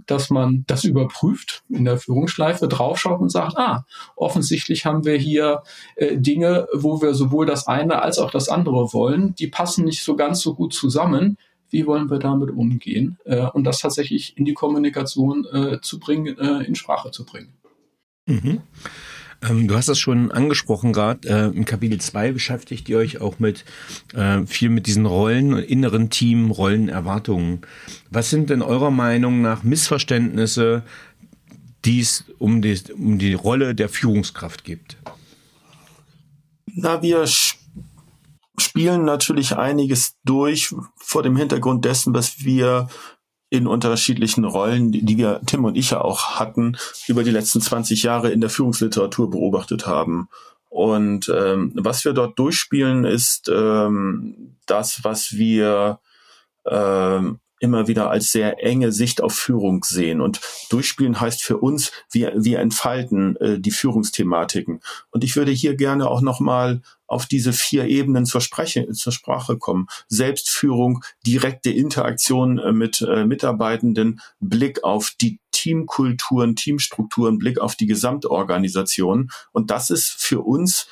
S2: dass man das überprüft in der Führungsschleife, draufschaut und sagt, ah, offensichtlich haben wir hier äh, Dinge, wo wir sowohl das eine als auch das andere wollen. Die passen nicht so ganz so gut zusammen. Wie wollen wir damit umgehen? Äh, und das tatsächlich in die Kommunikation äh, zu bringen, äh, in Sprache zu bringen.
S4: Mhm. Ähm, du hast das schon angesprochen gerade. Äh, Im Kapitel 2 beschäftigt ihr euch auch mit äh, viel mit diesen Rollen, inneren Team, Rollenerwartungen. Was sind denn eurer Meinung nach Missverständnisse, die es um die, um die Rolle der Führungskraft gibt?
S3: Na, wir spielen natürlich einiges durch vor dem Hintergrund dessen, was wir in unterschiedlichen Rollen, die wir, Tim und ich ja auch hatten, über die letzten 20 Jahre in der Führungsliteratur beobachtet haben. Und ähm, was wir dort durchspielen, ist ähm, das, was wir ähm, immer wieder als sehr enge Sicht auf Führung sehen. Und durchspielen heißt für uns, wir, wir entfalten äh, die Führungsthematiken. Und ich würde hier gerne auch nochmal auf diese vier Ebenen zur, Spreche, zur Sprache kommen. Selbstführung, direkte Interaktion äh, mit äh, Mitarbeitenden, Blick auf die Teamkulturen, Teamstrukturen, Blick auf die Gesamtorganisation. Und das ist für uns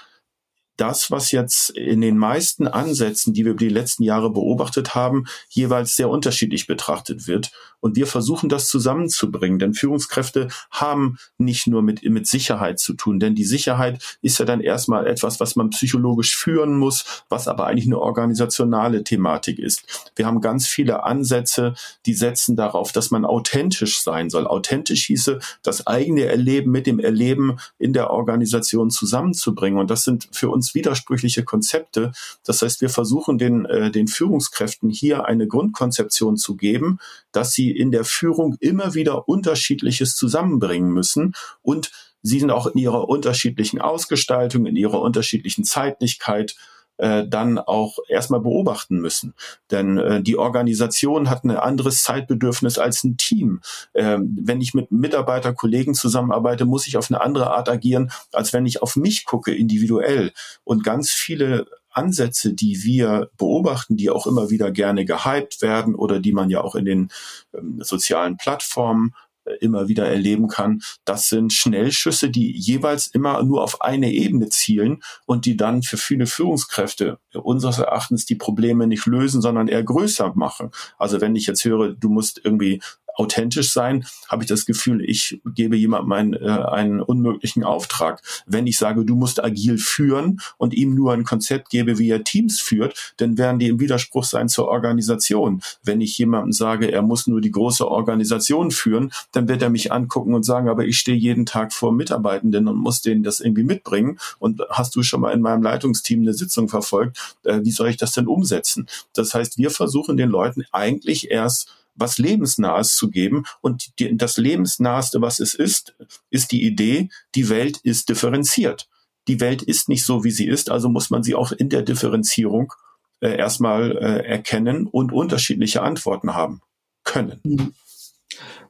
S3: das, was jetzt in den meisten Ansätzen, die wir über die letzten Jahre beobachtet haben, jeweils sehr unterschiedlich betrachtet wird. Und wir versuchen das zusammenzubringen, denn Führungskräfte haben nicht nur mit, mit Sicherheit zu tun, denn die Sicherheit ist ja dann erstmal etwas, was man psychologisch führen muss, was aber eigentlich eine organisationale Thematik ist. Wir haben ganz viele Ansätze, die setzen darauf, dass man authentisch sein soll. Authentisch hieße, das eigene Erleben mit dem Erleben in der Organisation zusammenzubringen. Und das sind für uns uns widersprüchliche Konzepte. Das heißt, wir versuchen den, äh, den Führungskräften hier eine Grundkonzeption zu geben, dass sie in der Führung immer wieder unterschiedliches zusammenbringen müssen und sie sind auch in ihrer unterschiedlichen Ausgestaltung, in ihrer unterschiedlichen Zeitlichkeit äh, dann auch erstmal beobachten müssen. Denn äh, die Organisation hat ein anderes Zeitbedürfnis als ein Team. Ähm, wenn ich mit Mitarbeiter, Kollegen zusammenarbeite, muss ich auf eine andere Art agieren, als wenn ich auf mich gucke, individuell. Und ganz viele Ansätze, die wir beobachten, die auch immer wieder gerne gehypt werden oder die man ja auch in den ähm, sozialen Plattformen immer wieder erleben kann, das sind Schnellschüsse, die jeweils immer nur auf eine Ebene zielen und die dann für viele Führungskräfte unseres Erachtens die Probleme nicht lösen, sondern eher größer machen. Also wenn ich jetzt höre, du musst irgendwie authentisch sein, habe ich das Gefühl, ich gebe jemandem einen, äh, einen unmöglichen Auftrag. Wenn ich sage, du musst agil führen und ihm nur ein Konzept gebe, wie er Teams führt, dann werden die im Widerspruch sein zur Organisation. Wenn ich jemandem sage, er muss nur die große Organisation führen, dann wird er mich angucken und sagen, aber ich stehe jeden Tag vor Mitarbeitenden und muss denen das irgendwie mitbringen. Und hast du schon mal in meinem Leitungsteam eine Sitzung verfolgt? Äh, wie soll ich das denn umsetzen? Das heißt, wir versuchen den Leuten eigentlich erst was Lebensnahes zu geben. Und die, das Lebensnaheste, was es ist, ist die Idee, die Welt ist differenziert. Die Welt ist nicht so, wie sie ist, also muss man sie auch in der Differenzierung äh, erstmal äh, erkennen und unterschiedliche Antworten haben können.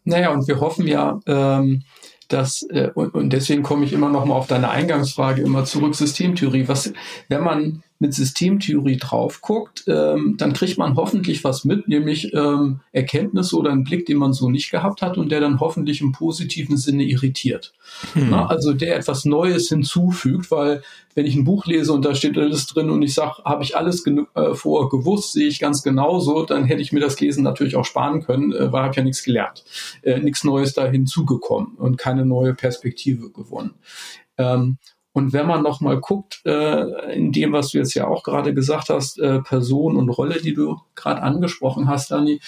S2: Naja, und wir hoffen ja, ähm, dass, äh, und, und deswegen komme ich immer noch mal auf deine Eingangsfrage immer zurück, Systemtheorie. Was, wenn man mit Systemtheorie drauf guckt, ähm, dann kriegt man hoffentlich was mit, nämlich ähm, Erkenntnisse oder einen Blick, den man so nicht gehabt hat und der dann hoffentlich im positiven Sinne irritiert. Hm. Na, also der etwas Neues hinzufügt, weil wenn ich ein Buch lese und da steht alles drin und ich sage, habe ich alles äh, vorher gewusst, sehe ich ganz genauso, dann hätte ich mir das Lesen natürlich auch sparen können, äh, weil ich ja nichts gelernt, äh, nichts Neues da hinzugekommen und keine neue Perspektive gewonnen. Ähm, und wenn man noch mal guckt, äh, in dem, was du jetzt ja auch gerade gesagt hast, äh, Person und Rolle, die du gerade angesprochen hast, Dani,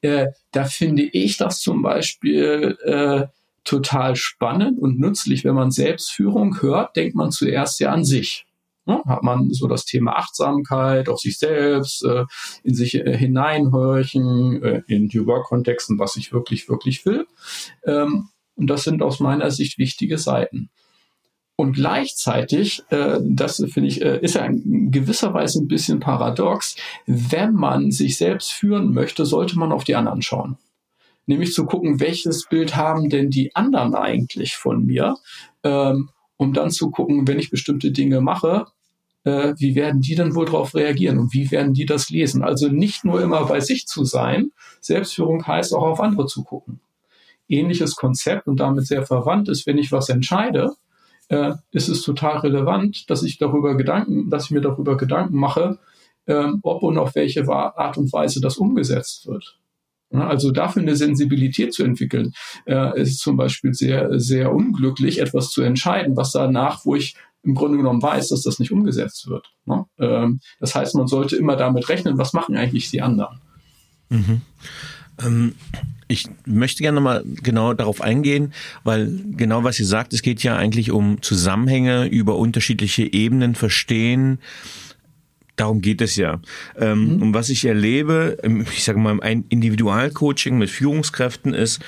S2: äh, da finde ich das zum Beispiel äh, total spannend und nützlich. Wenn man Selbstführung hört, denkt man zuerst ja an sich. Ja, hat man so das Thema Achtsamkeit auf sich selbst, äh, in sich äh, hineinhorchen, äh, in die Work-Kontexten, was ich wirklich, wirklich will. Ähm, und das sind aus meiner Sicht wichtige Seiten. Und gleichzeitig, äh, das finde ich, äh, ist ja in gewisser Weise ein bisschen paradox, wenn man sich selbst führen möchte, sollte man auf die anderen schauen. Nämlich zu gucken, welches Bild haben denn die anderen eigentlich von mir, ähm, um dann zu gucken, wenn ich bestimmte Dinge mache, äh, wie werden die dann wohl darauf reagieren und wie werden die das lesen? Also nicht nur immer bei sich zu sein, Selbstführung heißt auch auf andere zu gucken. Ähnliches Konzept und damit sehr verwandt ist, wenn ich was entscheide, äh, ist es total relevant, dass ich darüber Gedanken, dass ich mir darüber Gedanken mache, äh, ob und auf welche Art und Weise das umgesetzt wird. Also dafür eine Sensibilität zu entwickeln, äh, ist zum Beispiel sehr, sehr unglücklich, etwas zu entscheiden, was danach, wo ich im Grunde genommen weiß, dass das nicht umgesetzt wird. Ne? Ähm, das heißt, man sollte immer damit rechnen, was machen eigentlich die anderen.
S4: Mhm. Ähm, ich möchte gerne mal genau darauf eingehen, weil genau was ihr sagt, es geht ja eigentlich um Zusammenhänge über unterschiedliche Ebenen verstehen. Darum geht es ja. Ähm, mhm. Und was ich erlebe, ich sage mal, ein Individualcoaching mit Führungskräften ist,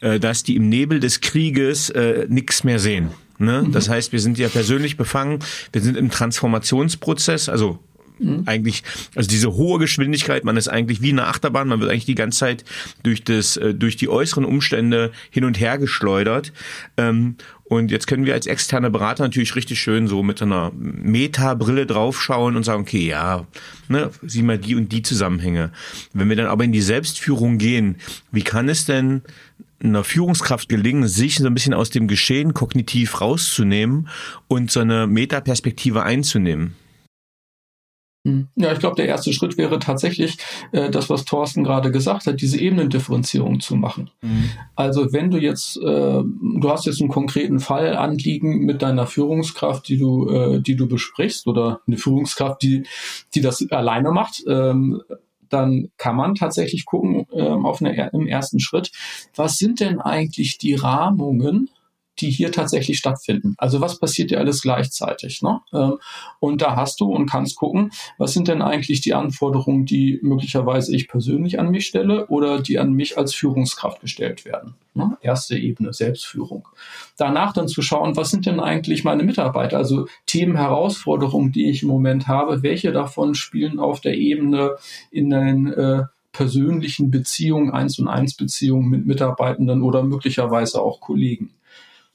S4: äh, dass die im Nebel des Krieges äh, nichts mehr sehen. Ne? Mhm. Das heißt, wir sind ja persönlich befangen, wir sind im Transformationsprozess, also Mhm. Eigentlich, also diese hohe Geschwindigkeit, man ist eigentlich wie eine Achterbahn, man wird eigentlich die ganze Zeit durch das, äh, durch die äußeren Umstände hin und her geschleudert. Ähm, und jetzt können wir als externe Berater natürlich richtig schön so mit einer Meta-Brille draufschauen und sagen, okay, ja, ne, sieh mal die und die Zusammenhänge. Wenn wir dann aber in die Selbstführung gehen, wie kann es denn einer Führungskraft gelingen, sich so ein bisschen aus dem Geschehen kognitiv rauszunehmen und so eine Metaperspektive einzunehmen?
S2: Hm. Ja, ich glaube, der erste Schritt wäre tatsächlich äh, das, was Thorsten gerade gesagt hat, diese Ebenendifferenzierung zu machen. Mhm. Also wenn du jetzt, äh, du hast jetzt einen konkreten Fall anliegen mit deiner Führungskraft, die du, äh, die du besprichst, oder eine Führungskraft, die, die das alleine macht, ähm, dann kann man tatsächlich gucken ähm, auf eine, im ersten Schritt, was sind denn eigentlich die Rahmungen, die hier tatsächlich stattfinden. Also was passiert ja alles gleichzeitig. Ne? Ähm, und da hast du und kannst gucken, was sind denn eigentlich die Anforderungen, die möglicherweise ich persönlich an mich stelle oder die an mich als Führungskraft gestellt werden. Ne? Erste Ebene, Selbstführung. Danach dann zu schauen, was sind denn eigentlich meine Mitarbeiter, also Themen, Herausforderungen, die ich im Moment habe, welche davon spielen auf der Ebene in den äh, persönlichen Beziehungen, eins und eins Beziehungen mit Mitarbeitenden oder möglicherweise auch Kollegen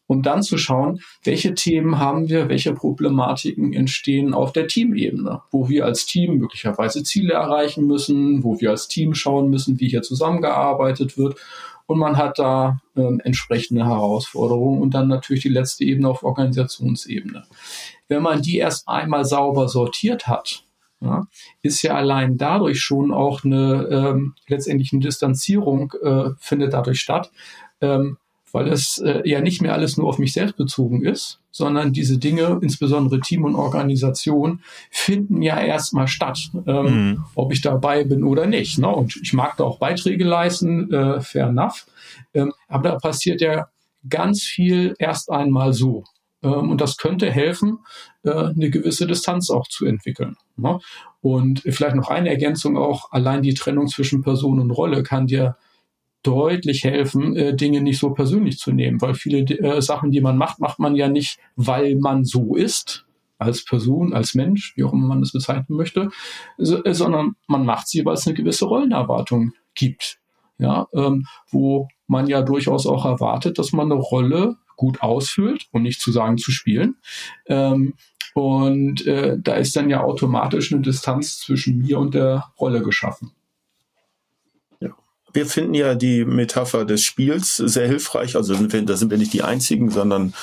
S2: um dann zu schauen, welche Themen haben wir, welche Problematiken entstehen auf der Teamebene, wo wir als Team möglicherweise Ziele erreichen müssen, wo wir als Team schauen müssen, wie hier zusammengearbeitet wird. Und man hat da ähm, entsprechende Herausforderungen und dann natürlich die letzte Ebene auf Organisationsebene. Wenn man die erst einmal sauber sortiert hat, ja, ist ja allein dadurch schon auch eine ähm, letztendlich eine Distanzierung äh, findet dadurch statt, ähm, weil es äh, ja nicht mehr alles nur auf mich selbst bezogen ist, sondern diese Dinge, insbesondere Team und Organisation, finden ja erstmal statt, ähm, mhm. ob ich dabei bin oder nicht. Ne? Und ich mag da auch Beiträge leisten, äh, fair enough. Ähm, aber da passiert ja ganz viel erst einmal so. Ähm, und das könnte helfen, äh, eine gewisse Distanz auch zu entwickeln. Ne? Und vielleicht noch eine Ergänzung auch, allein die Trennung zwischen Person und Rolle kann dir deutlich helfen, äh, Dinge nicht so persönlich zu nehmen, weil viele äh, Sachen, die man macht, macht man ja nicht, weil man so ist, als Person, als Mensch, wie auch immer man das bezeichnen möchte, so, äh, sondern man macht sie, weil es eine gewisse Rollenerwartung gibt, ja, ähm, wo man ja durchaus auch erwartet, dass man eine Rolle gut ausfüllt, um nicht zu sagen zu spielen. Ähm, und äh, da ist dann ja automatisch eine Distanz zwischen mir und der Rolle geschaffen.
S3: Wir finden ja die Metapher des Spiels sehr hilfreich. Also da sind wir nicht die Einzigen, sondern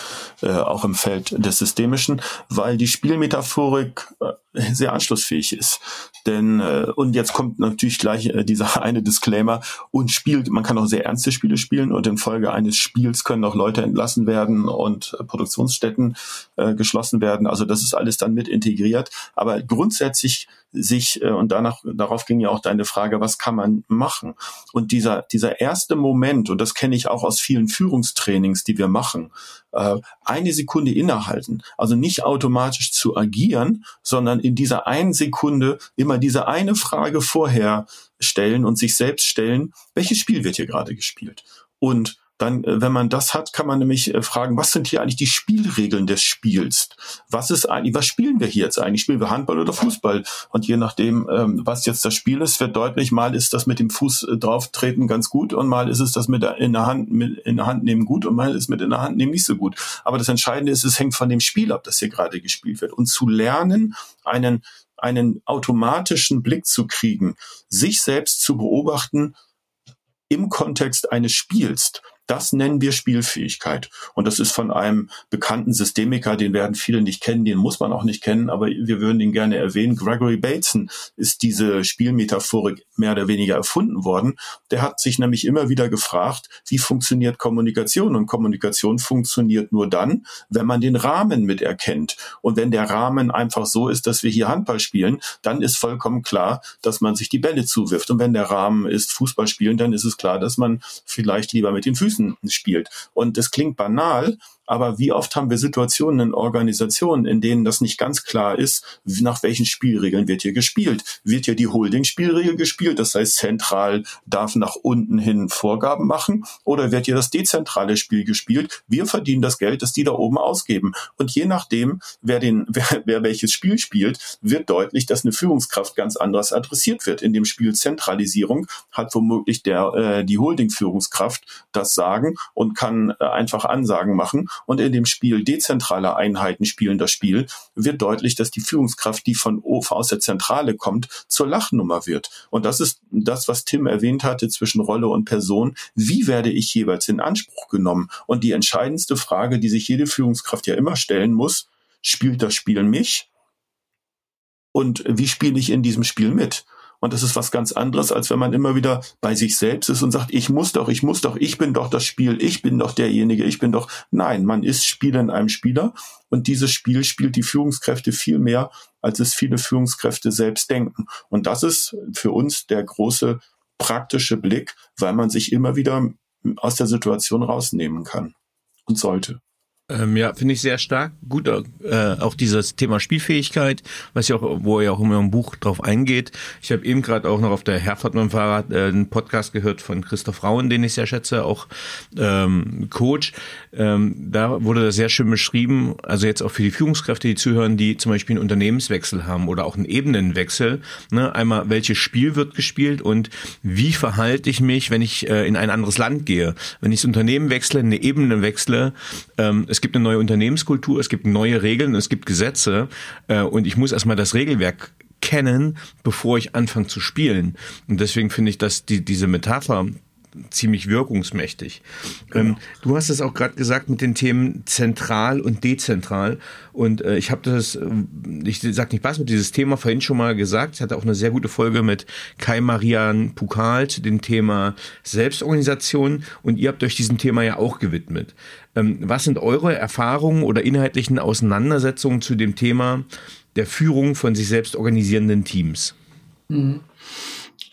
S3: äh, auch im Feld des Systemischen, weil die Spielmetaphorik äh, sehr anschlussfähig ist. Denn äh, und jetzt kommt natürlich gleich äh, dieser eine Disclaimer und spielt, man kann auch sehr ernste Spiele spielen und in Folge eines Spiels können auch Leute entlassen werden und äh, Produktionsstätten äh, geschlossen werden. Also das ist alles dann mit integriert. Aber grundsätzlich sich äh, und danach darauf ging ja auch deine Frage, was kann man machen? Und dieser dieser erste Moment und das kenne ich auch aus vielen Führungstrainings, die wir machen, äh, eine Sekunde innehalten, also nicht automatisch zu agieren, sondern in dieser einen Sekunde immer diese eine Frage vorher stellen und sich selbst stellen, welches Spiel wird hier gerade gespielt? Und dann, äh, wenn man das hat, kann man nämlich äh, fragen, was sind hier eigentlich die Spielregeln des Spiels? Was ist eigentlich, was spielen wir hier jetzt eigentlich? Spielen wir Handball oder Fußball? Und je nachdem, ähm, was jetzt das Spiel ist, wird deutlich, mal ist das mit dem Fuß äh, drauftreten ganz gut und mal ist es das mit der, in der Hand, mit, in der Hand nehmen gut und mal ist mit in der Hand nehmen nicht so gut. Aber das Entscheidende ist, es hängt von dem Spiel ab, das hier gerade gespielt wird. Und zu lernen, einen einen automatischen Blick zu kriegen, sich selbst zu beobachten im Kontext eines Spiels das nennen wir Spielfähigkeit. Und das ist von einem bekannten Systemiker, den werden viele nicht kennen, den muss man auch nicht kennen, aber wir würden ihn gerne erwähnen. Gregory Bateson ist diese Spielmetaphorik mehr oder weniger erfunden worden. Der hat sich nämlich immer wieder gefragt, wie funktioniert Kommunikation? Und Kommunikation funktioniert nur dann, wenn man den Rahmen mit erkennt. Und wenn der Rahmen einfach so ist, dass wir hier Handball spielen, dann ist vollkommen klar, dass man sich die Bälle zuwirft. Und wenn der Rahmen ist Fußball spielen, dann ist es klar, dass man vielleicht lieber mit den Füßen Füßen spielt. Und es klingt banal, aber wie oft haben wir Situationen in Organisationen, in denen das nicht ganz klar ist, nach welchen Spielregeln wird hier gespielt? Wird hier die Holding-Spielregel gespielt? Das heißt, zentral darf nach unten hin Vorgaben machen? Oder wird hier das dezentrale Spiel gespielt? Wir verdienen das Geld, das die da oben ausgeben. Und je nachdem, wer, den, wer, wer welches Spiel spielt, wird deutlich, dass eine Führungskraft ganz anders adressiert wird. In dem Spiel Zentralisierung hat womöglich der, äh, die Holding-Führungskraft das Sagen und kann äh, einfach Ansagen machen und in dem Spiel dezentrale Einheiten spielen das Spiel, wird deutlich, dass die Führungskraft, die von aus der Zentrale kommt, zur Lachnummer wird. Und das ist das, was Tim erwähnt hatte zwischen Rolle und Person. Wie werde ich jeweils in Anspruch genommen? Und die entscheidendste Frage, die sich jede Führungskraft ja immer stellen muss, spielt das Spiel mich? Und wie spiele ich in diesem Spiel mit? Und das ist was ganz anderes, als wenn man immer wieder bei sich selbst ist und sagt, ich muss doch, ich muss doch, ich bin doch das Spiel, ich bin doch derjenige, ich bin doch. Nein, man ist Spieler in einem Spieler und dieses Spiel spielt die Führungskräfte viel mehr, als es viele Führungskräfte selbst denken. Und das ist für uns der große praktische Blick, weil man sich immer wieder aus der Situation rausnehmen kann und sollte.
S4: Ähm, ja, finde ich sehr stark. Gut, äh, auch dieses Thema Spielfähigkeit, was ja auch, wo er ja auch immer im Buch drauf eingeht. Ich habe eben gerade auch noch auf der Herfahrt mit dem Fahrrad äh, einen Podcast gehört von Christoph Rauen, den ich sehr schätze, auch ähm, Coach. Ähm, da wurde das sehr schön beschrieben, also jetzt auch für die Führungskräfte, die zuhören, die zum Beispiel einen Unternehmenswechsel haben oder auch einen Ebenenwechsel. Ne? Einmal, welches Spiel wird gespielt und wie verhalte ich mich, wenn ich äh, in ein anderes Land gehe? Wenn ich das Unternehmen wechsle, eine Ebene wechsle, ähm, es gibt eine neue Unternehmenskultur, es gibt neue Regeln, es gibt Gesetze äh, und ich muss erstmal das Regelwerk kennen, bevor ich anfange zu spielen. Und deswegen finde ich, dass die, diese Metapher ziemlich wirkungsmächtig. Ähm, du hast es auch gerade gesagt mit den Themen zentral und dezentral. Und äh, ich habe das, äh, ich sag nicht was, mit dieses Thema vorhin schon mal gesagt. Ich hatte auch eine sehr gute Folge mit Kai Marian Pukal zu dem Thema Selbstorganisation. Und ihr habt euch diesem Thema ja auch gewidmet. Ähm, was sind eure Erfahrungen oder inhaltlichen Auseinandersetzungen zu dem Thema der Führung von sich selbst organisierenden Teams?
S2: Mhm.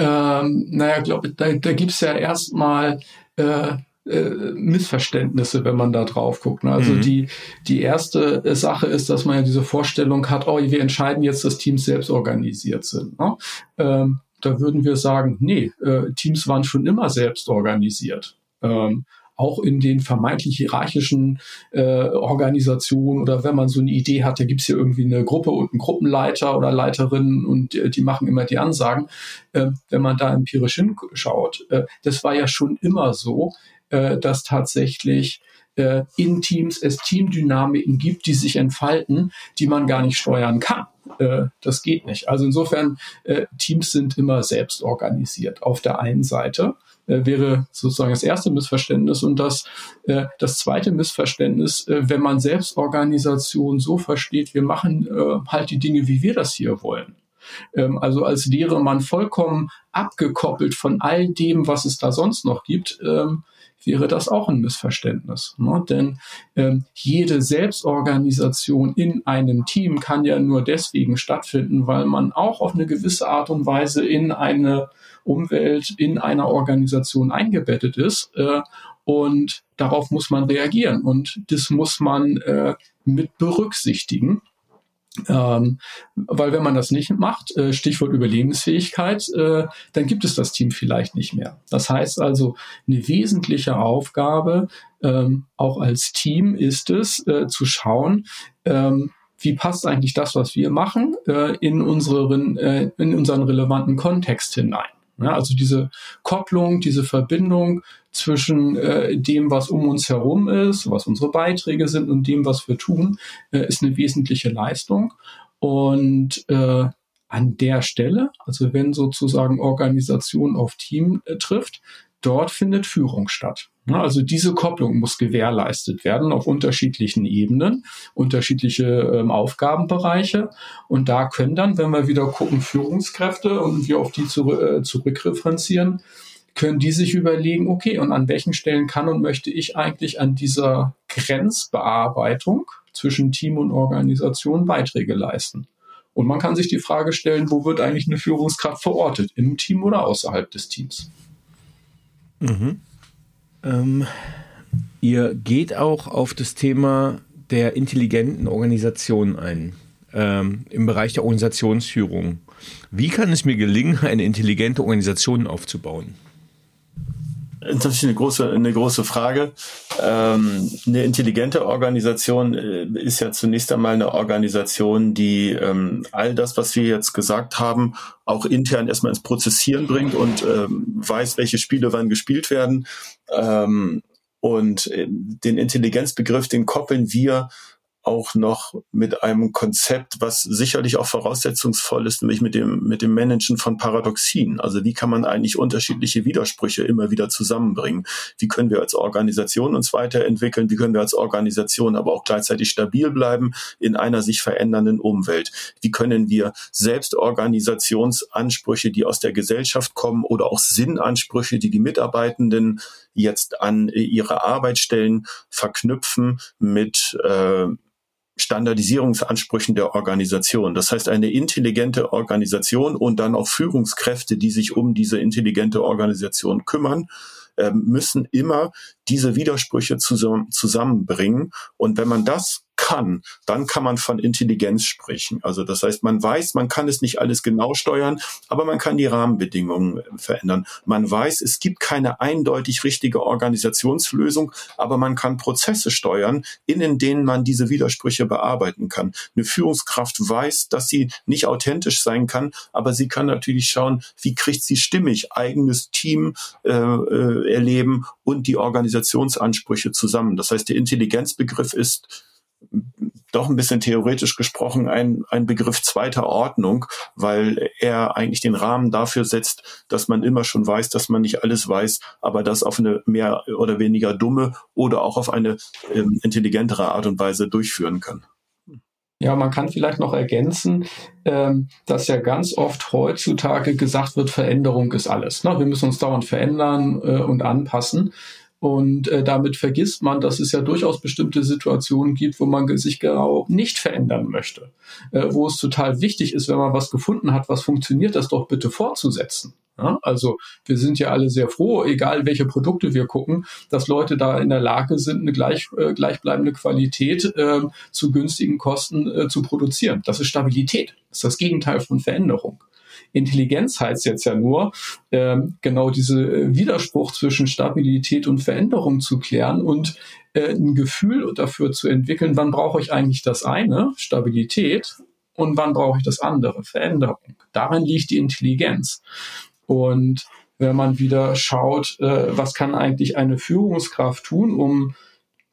S2: Ähm, naja, glaube da, da gibt es ja erstmal äh, äh, Missverständnisse, wenn man da drauf guckt. Ne? Also mhm. die, die erste Sache ist, dass man ja diese Vorstellung hat, oh, wir entscheiden jetzt, dass Teams selbst organisiert sind. Ne? Ähm, da würden wir sagen, nee, äh, Teams waren schon immer selbst organisiert. Ähm, auch in den vermeintlich hierarchischen äh, Organisationen oder wenn man so eine Idee hat, da gibt's hier irgendwie eine Gruppe und einen Gruppenleiter oder Leiterin und äh, die machen immer die Ansagen. Äh, wenn man da empirisch hinschaut, äh, das war ja schon immer so, äh, dass tatsächlich äh, in Teams es Teamdynamiken gibt, die sich entfalten, die man gar nicht steuern kann. Äh, das geht nicht. Also insofern, äh, Teams sind immer selbst organisiert auf der einen Seite äh, wäre sozusagen das erste Missverständnis. Und das, äh, das zweite Missverständnis, äh, wenn man Selbstorganisation so versteht, wir machen äh, halt die Dinge, wie wir das hier wollen. Ähm, also als wäre man vollkommen abgekoppelt von all dem, was es da sonst noch gibt, ähm, wäre das auch ein Missverständnis. Ne? Denn ähm, jede Selbstorganisation in einem Team kann ja nur deswegen stattfinden, weil man auch auf eine gewisse Art und Weise in eine Umwelt, in einer Organisation eingebettet ist. Äh, und darauf muss man reagieren und das muss man äh, mit berücksichtigen. Ähm, weil wenn man das nicht macht, äh, Stichwort Überlebensfähigkeit, äh, dann gibt es das Team vielleicht nicht mehr. Das heißt also, eine wesentliche Aufgabe ähm, auch als Team ist es, äh, zu schauen, ähm, wie passt eigentlich das, was wir machen, in, unseren, in unseren relevanten Kontext hinein. Ja, also diese Kopplung, diese Verbindung zwischen äh, dem, was um uns herum ist, was unsere Beiträge sind und dem, was wir tun, äh, ist eine wesentliche Leistung. Und äh, an der Stelle, also wenn sozusagen Organisation auf Team äh, trifft, dort findet Führung statt. Also diese Kopplung muss gewährleistet werden auf unterschiedlichen Ebenen, unterschiedliche ähm, Aufgabenbereiche. Und da können dann, wenn wir wieder gucken, Führungskräfte und wir auf die zu, äh, zurückreferenzieren, können die sich überlegen, okay, und an welchen Stellen kann und möchte ich eigentlich an dieser Grenzbearbeitung zwischen Team und Organisation Beiträge leisten? Und man kann sich die Frage stellen, wo wird eigentlich eine Führungskraft verortet? Im Team oder außerhalb des Teams?
S4: Mhm. Ähm, ihr geht auch auf das Thema der intelligenten Organisation ein, ähm, im Bereich der Organisationsführung. Wie kann es mir gelingen, eine intelligente Organisation aufzubauen?
S3: Das ist eine große, eine große Frage. Ähm, eine intelligente Organisation äh, ist ja zunächst einmal eine Organisation, die ähm, all das, was wir jetzt gesagt haben, auch intern erstmal ins Prozessieren bringt und ähm, weiß, welche Spiele wann gespielt werden. Ähm, und äh, den Intelligenzbegriff, den koppeln wir auch noch mit einem Konzept, was sicherlich auch voraussetzungsvoll ist, nämlich mit dem, mit dem Managen von Paradoxien. Also wie kann man eigentlich unterschiedliche Widersprüche immer wieder zusammenbringen? Wie können wir als Organisation uns weiterentwickeln? Wie können wir als Organisation aber auch gleichzeitig stabil bleiben in einer sich verändernden Umwelt? Wie können wir selbst Organisationsansprüche, die aus der Gesellschaft kommen oder auch Sinnansprüche, die die Mitarbeitenden jetzt an ihre Arbeitsstellen verknüpfen mit äh, Standardisierungsansprüchen der Organisation. Das heißt, eine intelligente Organisation und dann auch Führungskräfte, die sich um diese intelligente Organisation kümmern, ähm, müssen immer diese Widersprüche zusammenbringen. Und wenn man das kann, dann kann man von Intelligenz sprechen. Also das heißt, man weiß, man kann es nicht alles genau steuern, aber man kann die Rahmenbedingungen äh, verändern. Man weiß, es gibt keine eindeutig richtige Organisationslösung, aber man kann Prozesse steuern, in denen man diese Widersprüche bearbeiten kann. Eine Führungskraft weiß, dass sie nicht authentisch sein kann, aber sie kann natürlich schauen, wie kriegt sie stimmig eigenes Team äh, äh erleben und die Organisationsansprüche zusammen. Das heißt, der Intelligenzbegriff ist doch ein bisschen theoretisch gesprochen ein, ein Begriff zweiter Ordnung, weil er eigentlich den Rahmen dafür setzt, dass man immer schon weiß, dass man nicht alles weiß, aber das auf eine mehr oder weniger dumme oder auch auf eine ähm, intelligentere Art und Weise durchführen kann.
S2: Ja, man kann vielleicht noch ergänzen, ähm, dass ja ganz oft heutzutage gesagt wird, Veränderung ist alles. Ne? Wir müssen uns dauernd verändern äh, und anpassen. Und äh, damit vergisst man, dass es ja durchaus bestimmte Situationen gibt, wo man sich genau nicht verändern möchte. Äh, wo es total wichtig ist, wenn man was gefunden hat, was funktioniert, das doch bitte fortzusetzen. Ja? Also wir sind ja alle sehr froh, egal welche Produkte wir gucken, dass Leute da in der Lage sind, eine gleich, äh, gleichbleibende Qualität äh, zu günstigen Kosten äh, zu produzieren. Das ist Stabilität. Das ist das Gegenteil von Veränderung. Intelligenz heißt jetzt ja nur, ähm, genau diese äh, Widerspruch zwischen Stabilität und Veränderung zu klären und äh, ein Gefühl dafür zu entwickeln, wann brauche ich eigentlich das eine, Stabilität, und wann brauche ich das andere, Veränderung. Darin liegt die Intelligenz. Und wenn man wieder schaut, äh, was kann eigentlich eine Führungskraft tun, um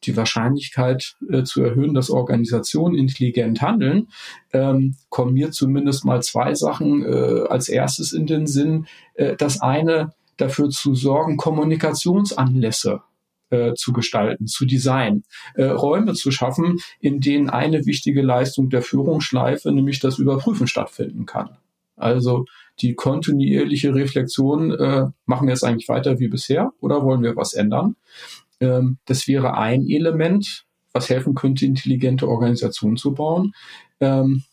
S2: die Wahrscheinlichkeit äh, zu erhöhen, dass Organisationen intelligent handeln, ähm, kommen mir zumindest mal zwei Sachen äh, als erstes in den Sinn. Äh, das eine, dafür zu sorgen, Kommunikationsanlässe äh, zu gestalten, zu designen, äh, Räume zu schaffen, in denen eine wichtige Leistung der Führungsschleife, nämlich das Überprüfen stattfinden kann. Also die kontinuierliche Reflexion, äh, machen wir es eigentlich weiter wie bisher oder wollen wir was ändern? Ähm, das wäre ein Element, was helfen könnte, intelligente Organisationen zu bauen. Ähm,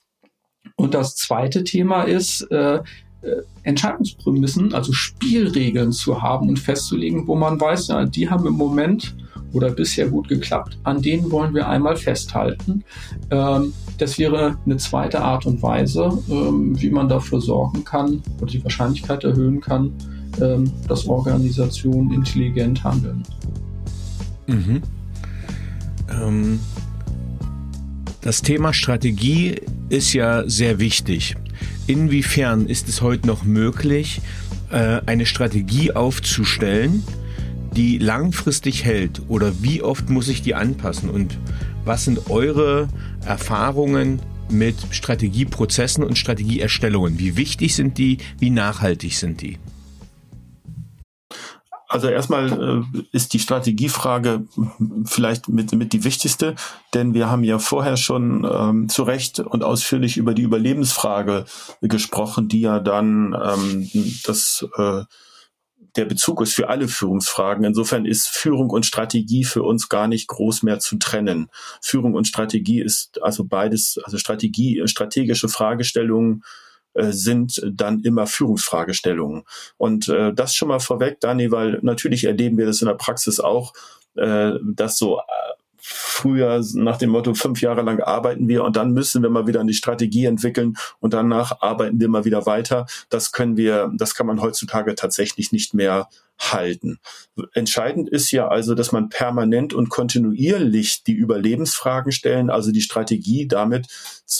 S2: und das zweite Thema ist, äh, äh, Entscheidungsprämissen, also Spielregeln zu haben und festzulegen, wo man weiß, ja, die haben im Moment oder bisher gut geklappt, an denen wollen wir einmal festhalten. Ähm, das wäre eine zweite Art und Weise, ähm, wie man dafür sorgen kann oder die Wahrscheinlichkeit erhöhen kann, ähm, dass Organisationen intelligent handeln.
S4: Mhm. Ähm, das Thema Strategie ist ja sehr wichtig. Inwiefern ist es heute noch möglich, äh, eine Strategie aufzustellen, die langfristig hält? Oder wie oft muss ich die anpassen? Und was sind eure Erfahrungen mit Strategieprozessen und Strategieerstellungen? Wie wichtig sind die? Wie nachhaltig sind die?
S3: Also erstmal äh, ist die Strategiefrage vielleicht mit, mit die wichtigste, denn wir haben ja vorher schon ähm, zu Recht und ausführlich über die Überlebensfrage gesprochen, die ja dann ähm, das äh, der Bezug ist für alle Führungsfragen. Insofern ist Führung und Strategie für uns gar nicht groß mehr zu trennen. Führung und Strategie ist also beides, also Strategie, strategische Fragestellungen äh, sind dann immer Führungsfragestellungen. Und äh, das schon mal vorweg, Dani, weil natürlich erleben wir das in der Praxis auch, äh, dass so äh, früher nach dem Motto, fünf Jahre lang arbeiten wir und dann müssen wir mal wieder eine Strategie entwickeln und danach arbeiten wir mal wieder weiter. Das können wir, das kann man heutzutage tatsächlich nicht mehr halten. Entscheidend ist ja also, dass man permanent und kontinuierlich die Überlebensfragen stellen, also die Strategie damit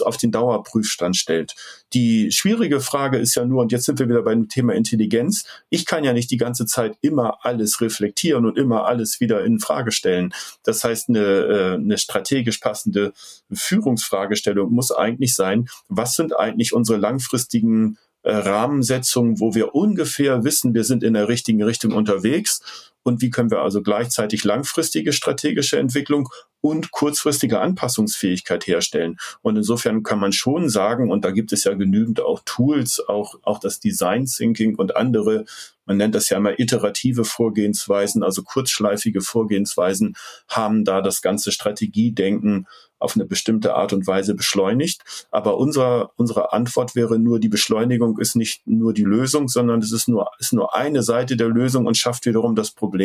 S3: auf den Dauerprüfstand stellt. Die schwierige Frage ist ja nur, und jetzt sind wir wieder beim Thema Intelligenz, ich kann ja nicht die ganze Zeit immer alles reflektieren und immer alles wieder in Frage stellen. Das heißt, eine, äh, eine strategisch passende Führungsfragestellung muss eigentlich sein, was sind eigentlich unsere langfristigen Rahmensetzung, wo wir ungefähr wissen, wir sind in der richtigen Richtung unterwegs und wie können wir also gleichzeitig langfristige strategische Entwicklung und kurzfristige Anpassungsfähigkeit herstellen. Und insofern kann man schon sagen, und da gibt es ja genügend auch Tools, auch, auch das Design Thinking und andere, man nennt das ja immer iterative Vorgehensweisen, also kurzschleifige Vorgehensweisen, haben da das ganze Strategiedenken auf eine bestimmte Art und Weise beschleunigt. Aber unsere, unsere Antwort wäre nur, die Beschleunigung ist nicht nur die Lösung, sondern es ist nur, ist nur eine Seite der Lösung und schafft wiederum das Problem,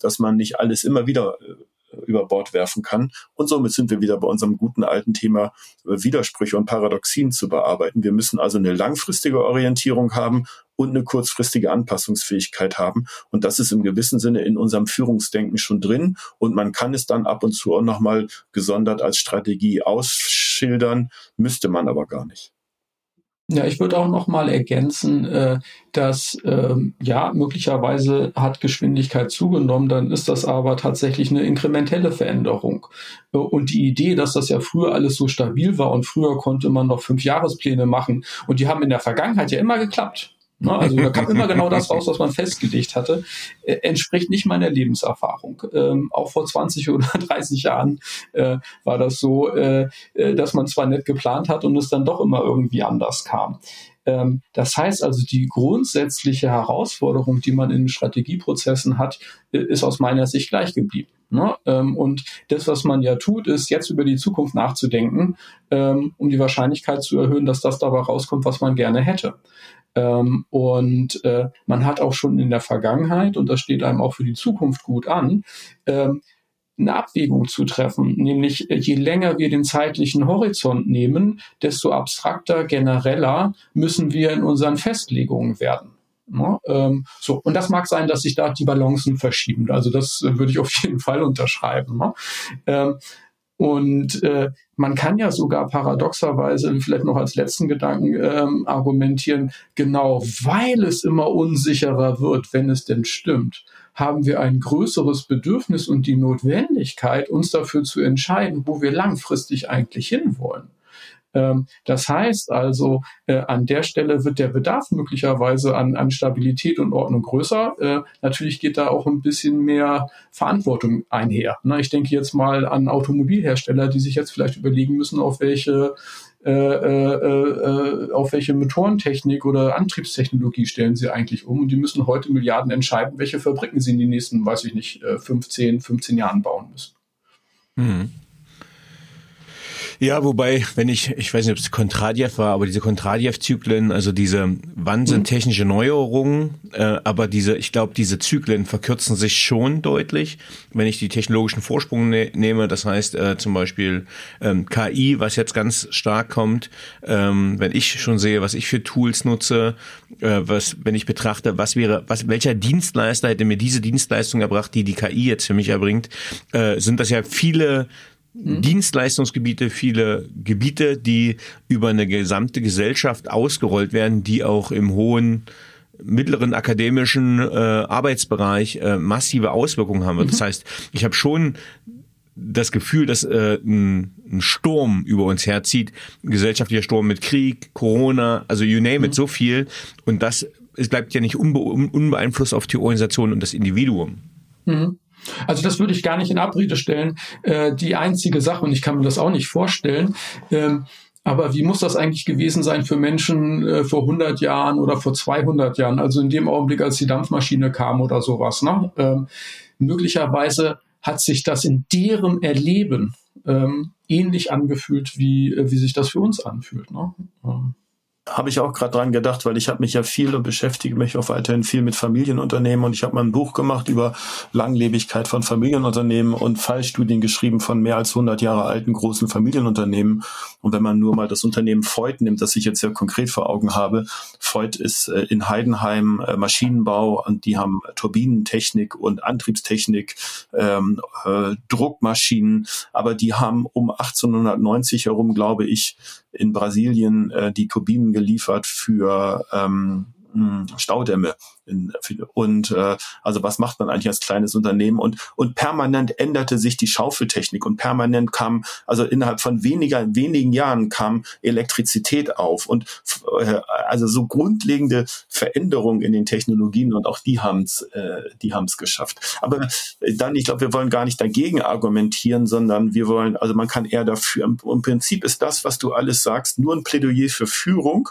S3: dass man nicht alles immer wieder äh, über Bord werfen kann. Und somit sind wir wieder bei unserem guten alten Thema äh, Widersprüche und Paradoxien zu bearbeiten. Wir müssen also eine langfristige Orientierung haben und eine kurzfristige Anpassungsfähigkeit haben. Und das ist im gewissen Sinne in unserem Führungsdenken schon drin. Und man kann es dann ab und zu auch nochmal gesondert als Strategie ausschildern, müsste man aber gar nicht.
S2: Ja, ich würde auch noch mal ergänzen, äh, dass ähm, ja möglicherweise hat Geschwindigkeit zugenommen, dann ist das aber tatsächlich eine inkrementelle Veränderung. Äh, und die Idee, dass das ja früher alles so stabil war und früher konnte man noch fünf Jahrespläne machen und die haben in der Vergangenheit ja immer geklappt. Ne? Also da kam immer genau das raus, was man festgelegt hatte. Äh, entspricht nicht meiner Lebenserfahrung. Ähm, auch vor 20 oder 30 Jahren äh, war das so, äh, äh, dass man zwar nett geplant hat und es dann doch immer irgendwie anders kam. Ähm, das heißt also, die grundsätzliche Herausforderung, die man in Strategieprozessen hat, äh, ist aus meiner Sicht gleich geblieben. Ne? Ähm, und das, was man ja tut, ist jetzt über die Zukunft nachzudenken, ähm, um die Wahrscheinlichkeit zu erhöhen, dass das dabei rauskommt, was man gerne hätte. Ähm, und äh, man hat auch schon in der Vergangenheit, und das steht einem auch für die Zukunft gut an, ähm, eine Abwägung zu treffen, nämlich äh, je länger wir den zeitlichen Horizont nehmen, desto abstrakter, genereller müssen wir in unseren Festlegungen werden. Ja, ähm, so, und das mag sein, dass sich da die Balancen verschieben. Also das äh, würde ich auf jeden Fall unterschreiben. Ja. Ähm, Und äh, man kann ja sogar paradoxerweise vielleicht noch als letzten Gedanken ähm, argumentieren, genau weil es immer unsicherer wird, wenn es denn stimmt, haben wir ein größeres Bedürfnis und die Notwendigkeit, uns dafür zu entscheiden, wo wir langfristig eigentlich hinwollen. Ähm, das heißt also, äh, an der Stelle wird der Bedarf möglicherweise an, an Stabilität und Ordnung größer. Äh, natürlich geht da auch ein bisschen mehr Verantwortung einher. Ne? Ich denke jetzt mal an Automobilhersteller, die sich jetzt vielleicht überlegen müssen, auf welche äh, äh, äh, auf welche Motorentechnik oder Antriebstechnologie stellen sie eigentlich um. Und die müssen heute Milliarden entscheiden, welche Fabriken sie in den nächsten, weiß ich nicht, 15, 15 Jahren bauen müssen. Mhm.
S4: Ja, wobei, wenn ich, ich weiß nicht, ob es Kontradjew war, aber diese Kontradjew-Zyklen, also diese, wann sind technische Neuerungen, äh, aber diese, ich glaube, diese Zyklen verkürzen sich schon deutlich, wenn ich die technologischen Vorsprung ne nehme, das heißt äh, zum Beispiel ähm, KI, was jetzt ganz stark kommt, ähm, wenn ich schon sehe, was ich für Tools nutze, äh, was, wenn ich betrachte, was wäre, was, welcher Dienstleister hätte mir diese Dienstleistung erbracht, die die KI jetzt für mich erbringt, äh, sind das ja viele Mhm. Dienstleistungsgebiete, viele Gebiete, die über eine gesamte Gesellschaft ausgerollt werden, die auch im hohen mittleren akademischen äh, Arbeitsbereich äh, massive Auswirkungen haben. Mhm. Das heißt, ich habe schon das Gefühl, dass äh, ein, ein Sturm über uns herzieht, ein gesellschaftlicher Sturm mit Krieg, Corona, also you name mhm. it, so viel. Und das es bleibt ja nicht unbe unbeeinflusst auf die Organisation und das Individuum.
S2: Mhm. Also das würde ich gar nicht in Abrede stellen. Äh, die einzige Sache, und ich kann mir das auch nicht vorstellen, ähm, aber wie muss das eigentlich gewesen sein für Menschen äh, vor 100 Jahren oder vor 200 Jahren? Also in dem Augenblick, als die Dampfmaschine kam oder sowas. Ne? Ähm, möglicherweise hat sich das in deren Erleben ähm, ähnlich angefühlt, wie, äh, wie sich das für uns anfühlt. Ne? Ähm
S3: habe ich auch gerade dran gedacht, weil ich habe mich ja viel und beschäftige mich auch weiterhin viel mit Familienunternehmen und ich habe mal ein Buch gemacht über Langlebigkeit von Familienunternehmen und Fallstudien geschrieben von mehr als 100 Jahre alten großen Familienunternehmen. Und wenn man nur mal das Unternehmen Voigt nimmt, das ich jetzt sehr konkret vor Augen habe, Voigt ist äh, in Heidenheim äh, Maschinenbau und die haben Turbinentechnik und Antriebstechnik, ähm, äh, Druckmaschinen, aber die haben um 1890 herum, glaube ich, in Brasilien äh, die Turbinen geliefert für ähm, hm, Staudämme. Und äh, also was macht man eigentlich als kleines Unternehmen? Und, und permanent änderte sich die Schaufeltechnik und permanent kam, also innerhalb von weniger, wenigen Jahren kam Elektrizität auf und äh, also so grundlegende Veränderungen in den Technologien und auch die haben's, äh, die haben's geschafft. Aber dann, ich glaube, wir wollen gar nicht dagegen argumentieren, sondern wir wollen, also man kann eher dafür, im Prinzip ist das, was du alles sagst, nur ein Plädoyer für Führung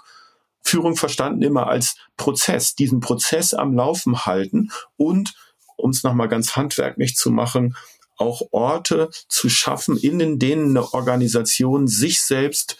S3: Führung verstanden immer als Prozess, diesen Prozess am Laufen halten und, um es nochmal ganz handwerklich zu machen, auch Orte zu schaffen, in denen eine Organisation sich selbst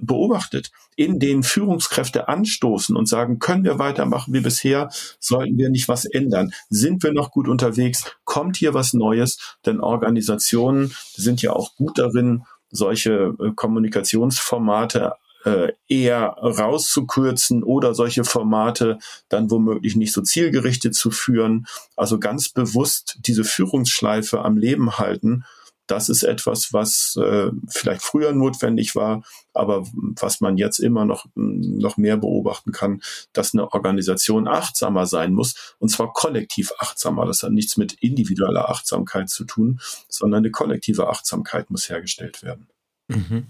S3: beobachtet, in denen Führungskräfte anstoßen und sagen, können wir weitermachen wie bisher, sollten wir nicht was ändern, sind wir noch gut unterwegs, kommt hier was Neues, denn Organisationen sind ja auch gut darin, solche äh, Kommunikationsformate äh, eher rauszukürzen oder solche Formate dann womöglich nicht so zielgerichtet zu führen. Also ganz bewusst diese Führungsschleife am Leben halten. Das ist etwas, was äh, vielleicht früher notwendig war, aber was man jetzt immer noch, noch mehr beobachten kann, dass eine Organisation achtsamer sein muss, und zwar kollektiv achtsamer. Das hat nichts mit individueller Achtsamkeit zu tun, sondern eine kollektive Achtsamkeit muss hergestellt werden.
S4: Mhm.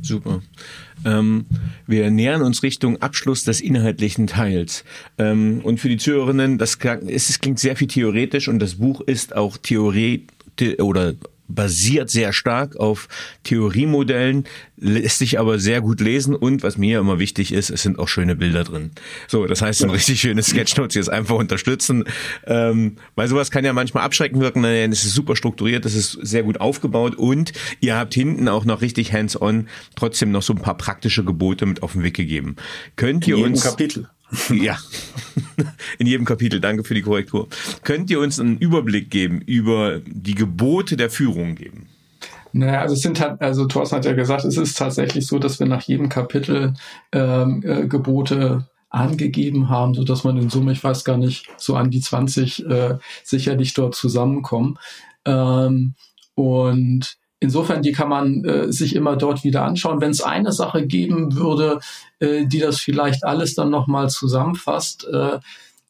S4: Super. Ähm, wir nähern uns Richtung Abschluss des inhaltlichen Teils. Ähm, und für die Zuhörerinnen, das, es klingt sehr viel theoretisch und das Buch ist auch Theorie oder basiert sehr stark auf Theoriemodellen, lässt sich aber sehr gut lesen und was mir immer wichtig ist, es sind auch schöne Bilder drin. So, das heißt, ein richtig schönes Sketchnotes jetzt einfach unterstützen, ähm, weil sowas kann ja manchmal abschrecken wirken. Nein, es ist super strukturiert, es ist sehr gut aufgebaut und ihr habt hinten auch noch richtig hands-on trotzdem noch so ein paar praktische Gebote mit auf den Weg gegeben. Könnt ihr uns
S3: Kapitel.
S4: Ja, in jedem Kapitel. Danke für die Korrektur. Könnt ihr uns einen Überblick geben über die Gebote der Führung geben?
S2: Naja, also es sind halt, also Thorsten hat ja gesagt, es ist tatsächlich so, dass wir nach jedem Kapitel ähm, äh, Gebote angegeben haben, so dass man in Summe, ich weiß gar nicht, so an die 20 äh, sicherlich dort zusammenkommen. Ähm, und insofern, die kann man äh, sich immer dort wieder anschauen. Wenn es eine Sache geben würde, äh, die das vielleicht alles dann nochmal zusammenfasst, äh,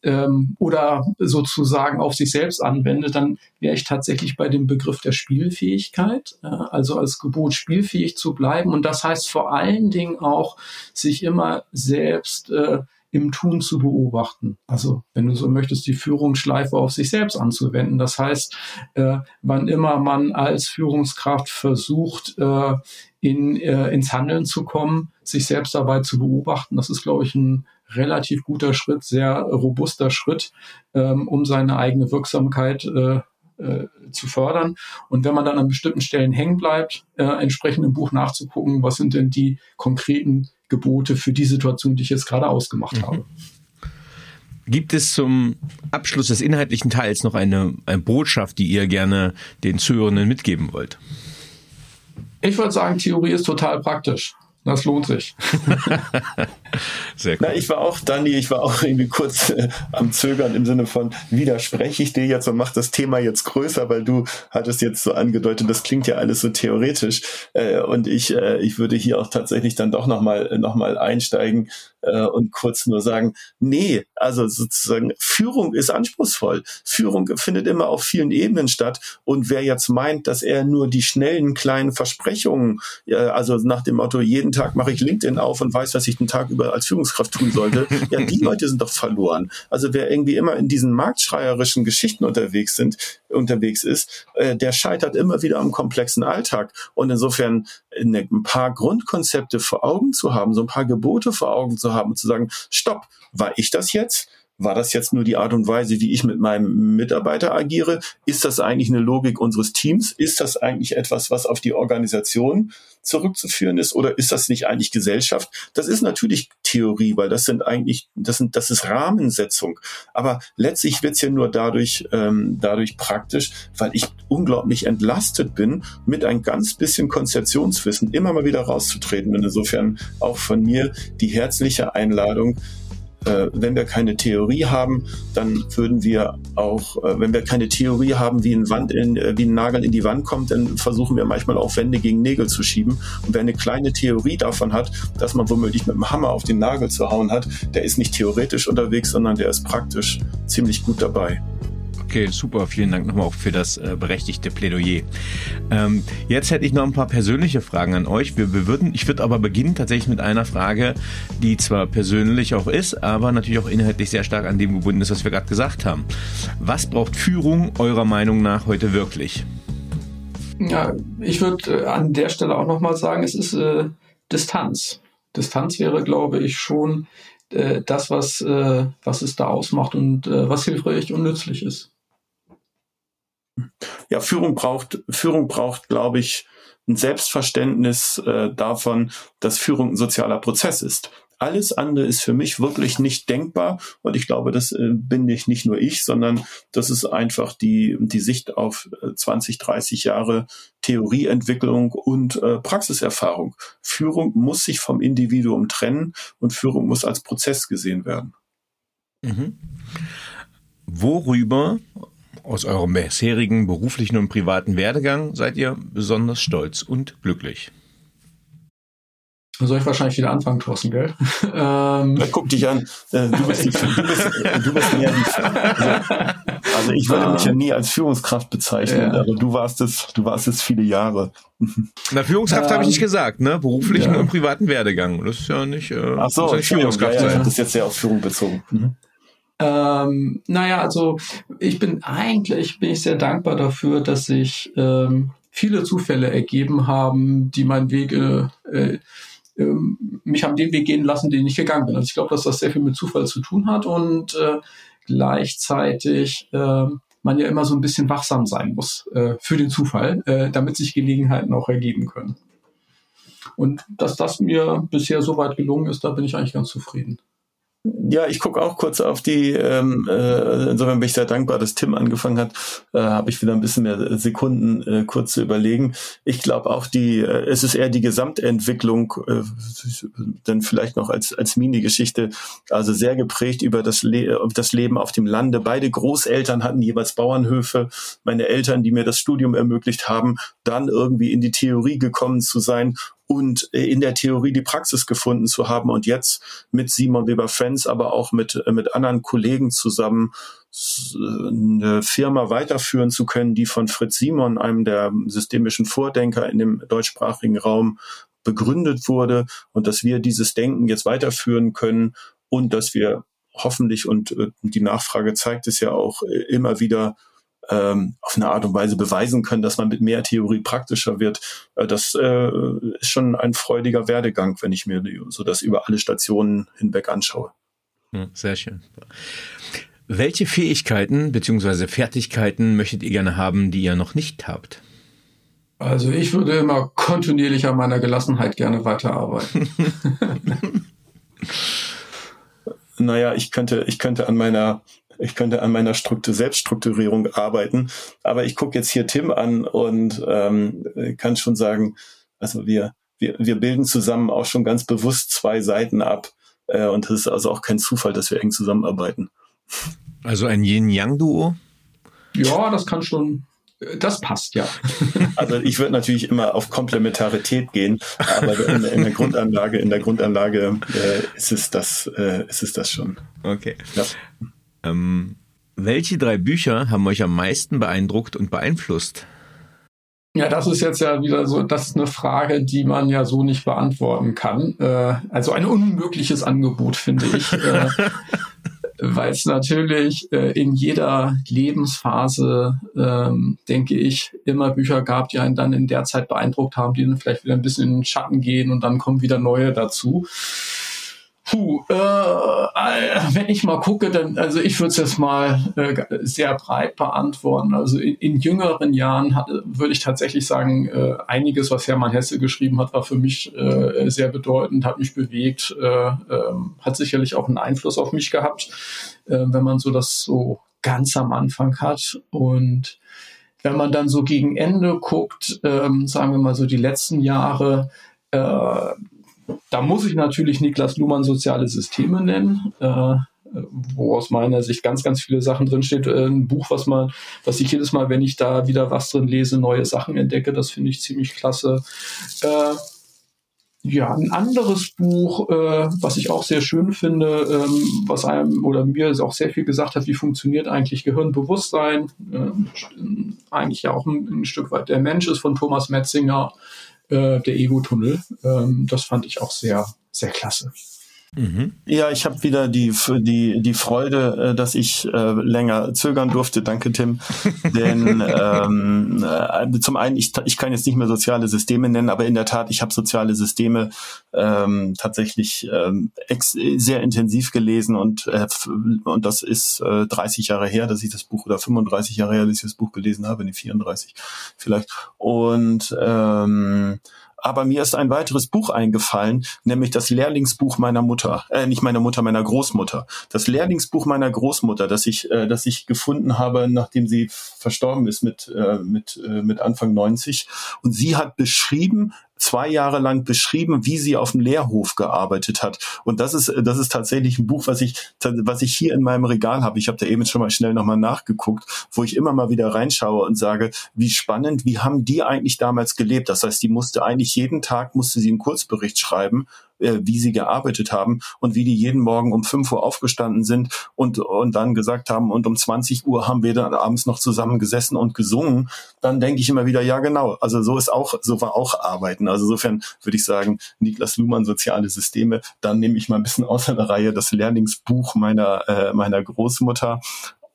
S2: ähm, oder sozusagen auf sich selbst anwendet, dann wäre ich tatsächlich bei dem Begriff der Spielfähigkeit, äh, also als Gebot spielfähig zu bleiben. Und das heißt vor allen Dingen auch, sich immer selbst äh, im Tun zu beobachten. Also, wenn du so möchtest, die Führungsschleife auf sich selbst anzuwenden. Das heißt, äh, wann immer man als Führungskraft versucht, äh, in, äh, ins Handeln zu kommen, sich selbst dabei zu beobachten, das ist, glaube ich, ein relativ guter Schritt, sehr robuster Schritt, ähm, um seine eigene Wirksamkeit äh, äh, zu fördern. Und wenn man dann an bestimmten Stellen hängen bleibt, äh, entsprechend im Buch nachzugucken, was sind denn die konkreten Gebote für die Situation, die ich jetzt gerade ausgemacht mhm. habe.
S4: Gibt es zum Abschluss des inhaltlichen Teils noch eine, eine Botschaft, die ihr gerne den Zuhörenden mitgeben wollt?
S2: Ich würde sagen, Theorie ist total praktisch. Das lohnt sich.
S3: Sehr cool. Na, ich war auch, Dani, ich war auch irgendwie kurz äh, am Zögern im Sinne von, widerspreche ich dir jetzt und mach das Thema jetzt größer, weil du hattest jetzt so angedeutet, das klingt ja alles so theoretisch. Äh, und ich, äh, ich würde hier auch tatsächlich dann doch nochmal noch mal einsteigen äh, und kurz nur sagen, nee, also sozusagen Führung ist anspruchsvoll. Führung findet immer auf vielen Ebenen statt. Und wer jetzt meint, dass er nur die schnellen kleinen Versprechungen, äh, also nach dem Motto, jeden Tag mache ich LinkedIn auf und weiß, was ich den Tag über als Führungskraft tun sollte, ja, die Leute sind doch verloren. Also wer irgendwie immer in diesen marktschreierischen Geschichten unterwegs sind, unterwegs ist, äh, der scheitert immer wieder am komplexen Alltag. Und insofern ein paar Grundkonzepte vor Augen zu haben, so ein paar Gebote vor Augen zu haben und zu sagen, stopp, war ich das jetzt? War das jetzt nur die Art und Weise, wie ich mit meinem Mitarbeiter agiere? Ist das eigentlich eine Logik unseres Teams? Ist das eigentlich etwas, was auf die Organisation zurückzuführen ist? Oder ist das nicht eigentlich Gesellschaft? Das ist natürlich Theorie, weil das sind eigentlich, das sind, das ist Rahmensetzung. Aber letztlich wird's ja nur dadurch, ähm, dadurch praktisch, weil ich unglaublich entlastet bin, mit ein ganz bisschen Konzeptionswissen immer mal wieder rauszutreten. Und insofern auch von mir die herzliche Einladung, äh, wenn wir keine Theorie haben, dann würden wir auch, äh, wenn wir keine Theorie haben, wie ein, Wand in, äh, wie ein Nagel in die Wand kommt, dann versuchen wir manchmal auch Wände gegen Nägel zu schieben. Und wer eine kleine Theorie davon hat, dass man womöglich mit dem Hammer auf den Nagel zu hauen hat, der ist nicht theoretisch unterwegs, sondern der ist praktisch ziemlich gut dabei.
S4: Okay, super. Vielen Dank nochmal auch für das äh, berechtigte Plädoyer. Ähm, jetzt hätte ich noch ein paar persönliche Fragen an euch. Wir, wir würden, ich würde aber beginnen tatsächlich mit einer Frage, die zwar persönlich auch ist, aber natürlich auch inhaltlich sehr stark an dem gebunden ist, was wir gerade gesagt haben. Was braucht Führung eurer Meinung nach heute wirklich?
S2: Ja, ich würde äh, an der Stelle auch nochmal sagen, es ist äh, Distanz. Distanz wäre, glaube ich, schon äh, das, was, äh, was es da ausmacht und äh, was hilfreich und nützlich ist.
S3: Ja, Führung braucht, Führung braucht, glaube ich, ein Selbstverständnis äh, davon, dass Führung ein sozialer Prozess ist. Alles andere ist für mich wirklich nicht denkbar und ich glaube, das äh, bin ich nicht nur ich, sondern das ist einfach die, die Sicht auf äh, 20, 30 Jahre Theorieentwicklung und äh, Praxiserfahrung. Führung muss sich vom Individuum trennen und Führung muss als Prozess gesehen werden.
S4: Mhm. Worüber aus eurem bisherigen beruflichen und privaten Werdegang seid ihr besonders stolz und glücklich?
S2: Soll ich wahrscheinlich wieder anfangen, Thorsten, gell?
S3: ähm. Guck dich an. Äh, du bist, die, du bist, du bist mehr die, also ich würde mich ja nie als Führungskraft bezeichnen, ja. aber du warst es, du warst es viele Jahre.
S4: Na, Führungskraft ähm, habe ich nicht gesagt, ne? Beruflichen ja. und privaten Werdegang. Das ist ja nicht, äh, Ach so, nicht
S3: Führungskraft ja, ja, Das ist jetzt sehr auf Führung bezogen. Mhm.
S2: Ähm, naja, also ich bin eigentlich bin ich sehr dankbar dafür, dass sich ähm, viele Zufälle ergeben haben, die meinen Weg äh, äh, ähm, mich haben den Weg gehen lassen, den ich gegangen bin. Also ich glaube, dass das sehr viel mit Zufall zu tun hat und äh, gleichzeitig äh, man ja immer so ein bisschen wachsam sein muss äh, für den Zufall, äh, damit sich Gelegenheiten auch ergeben können. Und dass das mir bisher so weit gelungen ist, da bin ich eigentlich ganz zufrieden.
S3: Ja, ich gucke auch kurz auf die, ähm, äh, insofern bin ich sehr dankbar, dass Tim angefangen hat, äh, habe ich wieder ein bisschen mehr Sekunden äh, kurz zu überlegen. Ich glaube auch die, äh, es ist eher die Gesamtentwicklung, äh, dann vielleicht noch als, als Mini-Geschichte, also sehr geprägt über das, Le das Leben auf dem Lande. Beide Großeltern hatten jeweils Bauernhöfe, meine Eltern, die mir das Studium ermöglicht haben, dann irgendwie in die Theorie gekommen zu sein und äh, in der Theorie die Praxis gefunden zu haben und jetzt mit Simon Weber Friends, aber auch mit, äh, mit anderen Kollegen zusammen eine Firma weiterführen zu können, die von Fritz Simon, einem der systemischen Vordenker in dem deutschsprachigen Raum, begründet wurde und dass wir dieses Denken jetzt weiterführen können und dass wir hoffentlich und äh, die Nachfrage zeigt es ja auch immer wieder ähm, auf eine Art und Weise beweisen können, dass man mit mehr Theorie praktischer wird. Äh, das äh, ist schon ein freudiger Werdegang, wenn ich mir so das über alle Stationen hinweg anschaue.
S4: Sehr schön. Welche Fähigkeiten bzw. Fertigkeiten möchtet ihr gerne haben, die ihr noch nicht habt?
S2: Also ich würde immer kontinuierlich an meiner Gelassenheit gerne weiterarbeiten.
S3: naja, ich könnte, ich könnte an meiner ich könnte an meiner Struktur, Selbststrukturierung arbeiten. Aber ich gucke jetzt hier Tim an und ähm, kann schon sagen, also wir, wir, wir bilden zusammen auch schon ganz bewusst zwei Seiten ab. Äh, und es ist also auch kein Zufall, dass wir eng zusammenarbeiten.
S4: Also ein Yin-Yang-Duo?
S2: Ja, das kann schon, das passt, ja.
S3: Also ich würde natürlich immer auf Komplementarität gehen, aber in, in der Grundanlage, in der Grundanlage äh, ist es das, äh, ist es das schon.
S4: Okay. Ja. Ähm, welche drei Bücher haben euch am meisten beeindruckt und beeinflusst?
S2: Ja, das ist jetzt ja wieder so, das ist eine Frage, die man ja so nicht beantworten kann. Äh, also ein unmögliches Angebot, finde ich. äh, Weil es natürlich äh, in jeder Lebensphase, ähm, denke ich, immer Bücher gab, die einen dann in der Zeit beeindruckt haben, die dann vielleicht wieder ein bisschen in den Schatten gehen und dann kommen wieder neue dazu. Puh, äh, äh, wenn ich mal gucke, dann, also ich würde es jetzt mal äh, sehr breit beantworten. Also in, in jüngeren Jahren würde ich tatsächlich sagen, äh, einiges, was Hermann Hesse geschrieben hat, war für mich äh, sehr bedeutend, hat mich bewegt, äh, äh, hat sicherlich auch einen Einfluss auf mich gehabt, äh, wenn man so das so ganz am Anfang hat. Und wenn man dann so gegen Ende guckt, ähm, sagen wir mal so die letzten Jahre, äh, da muss ich natürlich Niklas Luhmann soziale Systeme nennen, äh, wo aus meiner Sicht ganz, ganz viele Sachen drinsteht. Äh, ein Buch, was man, was ich jedes Mal, wenn ich da wieder was drin lese, neue Sachen entdecke, das finde ich ziemlich klasse. Äh, ja, ein anderes Buch, äh, was ich auch sehr schön finde, ähm, was einem oder mir auch sehr viel gesagt hat, wie funktioniert eigentlich Gehirnbewusstsein, äh, eigentlich ja auch ein, ein, Stück weit der Mensch ist von Thomas Metzinger äh, der Ego-Tunnel. Ähm, das fand ich auch sehr, sehr klasse.
S3: Mhm. Ja, ich habe wieder die, die, die Freude, äh, dass ich äh, länger zögern durfte. Danke, Tim. Denn ähm, äh, zum einen, ich, ich kann jetzt nicht mehr soziale Systeme nennen, aber in der Tat, ich habe soziale Systeme ähm, tatsächlich ähm, ex sehr intensiv gelesen und, äh, und das ist äh, 30 Jahre her, dass ich das Buch oder 35 Jahre her, dass ich das Buch gelesen habe, nee, 34 vielleicht. Und ähm, aber mir ist ein weiteres Buch eingefallen, nämlich das Lehrlingsbuch meiner Mutter, äh, nicht meiner Mutter, meiner Großmutter. Das Lehrlingsbuch meiner Großmutter, das ich, äh, das ich gefunden habe, nachdem sie verstorben ist mit, äh, mit, äh, mit Anfang 90. Und sie hat beschrieben, zwei Jahre lang beschrieben, wie sie auf dem Lehrhof gearbeitet hat. Und das ist, das ist tatsächlich ein Buch, was ich, was ich hier in meinem Regal habe. Ich habe da eben schon mal schnell nochmal nachgeguckt, wo ich immer mal wieder reinschaue und sage, wie spannend, wie haben die eigentlich damals gelebt? Das heißt, die musste eigentlich jeden Tag, musste sie einen Kurzbericht schreiben äh, wie sie gearbeitet haben und wie die jeden Morgen um 5 Uhr aufgestanden sind und, und dann gesagt haben, und um 20 Uhr haben wir dann abends noch zusammen gesessen und gesungen, dann denke ich immer wieder, ja genau, also so ist auch, so war auch Arbeiten. Also insofern würde ich sagen, Niklas Luhmann, soziale Systeme, dann nehme ich mal ein bisschen außer der Reihe das Lehrlingsbuch meiner, äh, meiner Großmutter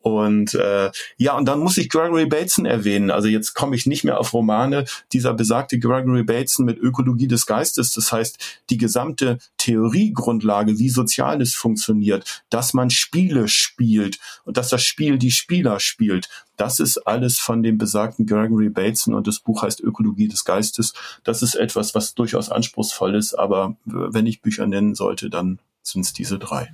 S3: und äh, ja, und dann muss ich Gregory Bateson erwähnen. Also jetzt komme ich nicht mehr auf Romane. Dieser besagte Gregory Bateson mit Ökologie des Geistes, das heißt die gesamte Theoriegrundlage, wie Soziales funktioniert, dass man Spiele spielt und dass das Spiel die Spieler spielt. Das ist alles von dem besagten Gregory Bateson und das Buch heißt Ökologie des Geistes. Das ist etwas, was durchaus anspruchsvoll ist, aber wenn ich Bücher nennen sollte, dann sind es diese drei.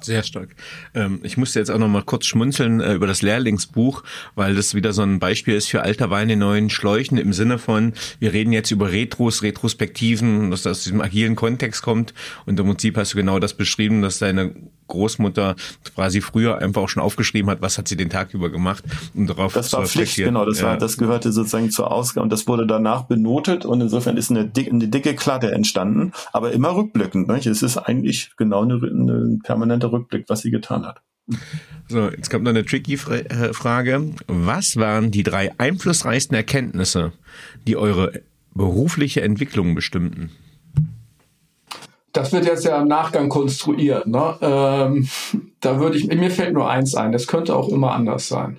S4: Sehr stark. Ähm, ich musste jetzt auch noch mal kurz schmunzeln äh, über das Lehrlingsbuch, weil das wieder so ein Beispiel ist für alter Wein in neuen Schläuchen im Sinne von, wir reden jetzt über Retros, Retrospektiven, dass das aus diesem agilen Kontext kommt. Und im Prinzip hast du genau das beschrieben, dass deine Großmutter quasi früher einfach auch schon aufgeschrieben hat, was hat sie den Tag über gemacht
S3: und darauf Das war Pflicht, genau, das ja. war, das gehörte sozusagen zur Ausgabe und das wurde danach benotet und insofern ist eine, dick, eine dicke Klatte entstanden, aber immer rückblickend. Ne? Es ist eigentlich genau eine, eine permanente Rückblick, was sie getan hat.
S4: So, jetzt kommt noch eine tricky äh, Frage. Was waren die drei einflussreichsten Erkenntnisse, die eure berufliche Entwicklung bestimmten?
S2: Das wird jetzt ja im Nachgang konstruiert. Ne? Ähm, da würde ich, mir fällt nur eins ein. Das könnte auch immer anders sein.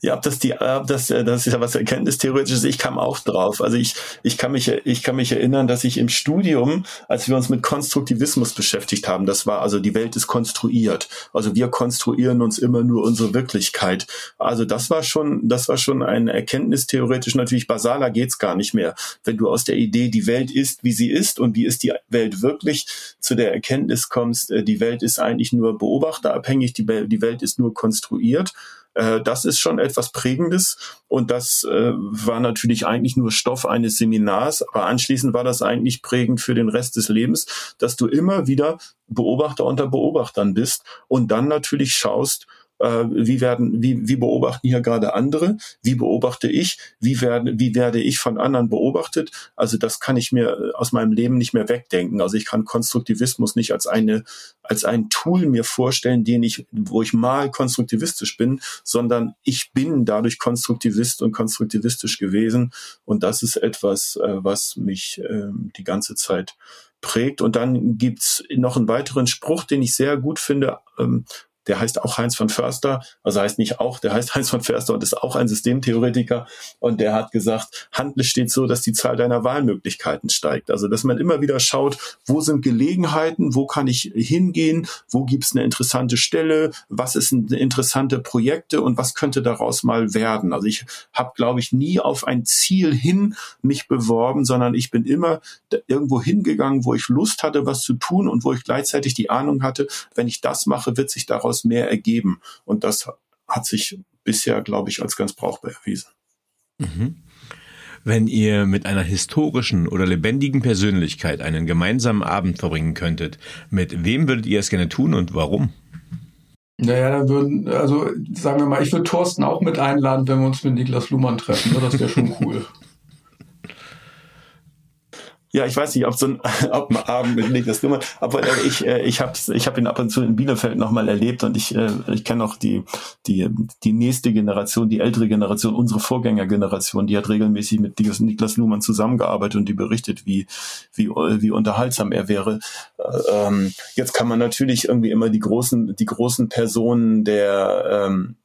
S3: Ja, ob das die, ob das, äh, das ist ja was Erkenntnistheoretisches. Ich kam auch drauf. Also ich, ich kann mich, ich kann mich erinnern, dass ich im Studium, als wir uns mit Konstruktivismus beschäftigt haben, das war also die Welt ist konstruiert. Also wir konstruieren uns immer nur unsere Wirklichkeit. Also das war schon, das war schon ein Erkenntnistheoretisch natürlich basaler geht's gar nicht mehr. Wenn du aus der Idee, die Welt ist, wie sie ist und wie ist die Welt wirklich, zu der Erkenntnis kommst, äh, die Welt ist eigentlich nur beobachterabhängig, die Welt ist nur konstruiert äh, das ist schon etwas Prägendes. Und das äh, war natürlich eigentlich nur Stoff eines Seminars, aber anschließend war das eigentlich prägend für den Rest des Lebens, dass du immer wieder Beobachter unter Beobachtern bist und dann natürlich schaust, äh, wie werden, wie, wie beobachten hier gerade andere, wie beobachte ich, wie werden, wie werde ich von anderen beobachtet. Also das kann ich mir aus meinem Leben nicht mehr wegdenken. Also ich kann Konstruktivismus nicht als eine, als ein Tool mir vorstellen, den ich, wo ich mal konstruktivistisch bin, sondern ich bin dadurch Konstruktivist und konstruktivistisch gewesen. Und das ist etwas, äh, was mich äh, die ganze Zeit prägt. Und dann gibt's noch einen weiteren Spruch, den ich sehr gut finde, ähm, der heißt auch Heinz von Förster, also heißt nicht auch, der heißt Heinz von Förster und ist auch ein Systemtheoretiker und der hat gesagt, Handel steht so, dass die Zahl deiner Wahlmöglichkeiten steigt. Also dass man immer wieder schaut, wo sind Gelegenheiten, wo kann ich hingehen, wo gibt's eine interessante Stelle, was ist eine interessante Projekte und was könnte daraus mal werden. Also ich habe, glaube ich, nie auf ein Ziel hin mich beworben, sondern ich bin immer irgendwo hingegangen, wo ich Lust hatte, was zu tun und wo ich gleichzeitig die Ahnung hatte, wenn ich das mache, wird sich daraus daraus mehr ergeben. Und das hat sich bisher, glaube ich, als ganz brauchbar erwiesen.
S4: Mhm. Wenn ihr mit einer historischen oder lebendigen Persönlichkeit einen gemeinsamen Abend verbringen könntet, mit wem würdet ihr es gerne tun und warum?
S2: Naja, dann würden, also sagen wir mal, ich würde Thorsten auch mit einladen, wenn wir uns mit Niklas Luhmann treffen. Das wäre schon cool.
S3: Ja, ich weiß nicht, ob so ein, ob ein Abend mit Niklas Luhmann, aber äh, ich, äh, ich habe ich hab ihn ab und zu in Bielefeld nochmal erlebt und ich, äh, ich kenne auch die, die, die nächste Generation, die ältere Generation, unsere Vorgängergeneration, die hat regelmäßig mit Niklas Luhmann zusammengearbeitet und die berichtet, wie, wie, wie unterhaltsam er wäre. Ähm, jetzt kann man natürlich irgendwie immer die großen, die großen Personen der, ähm,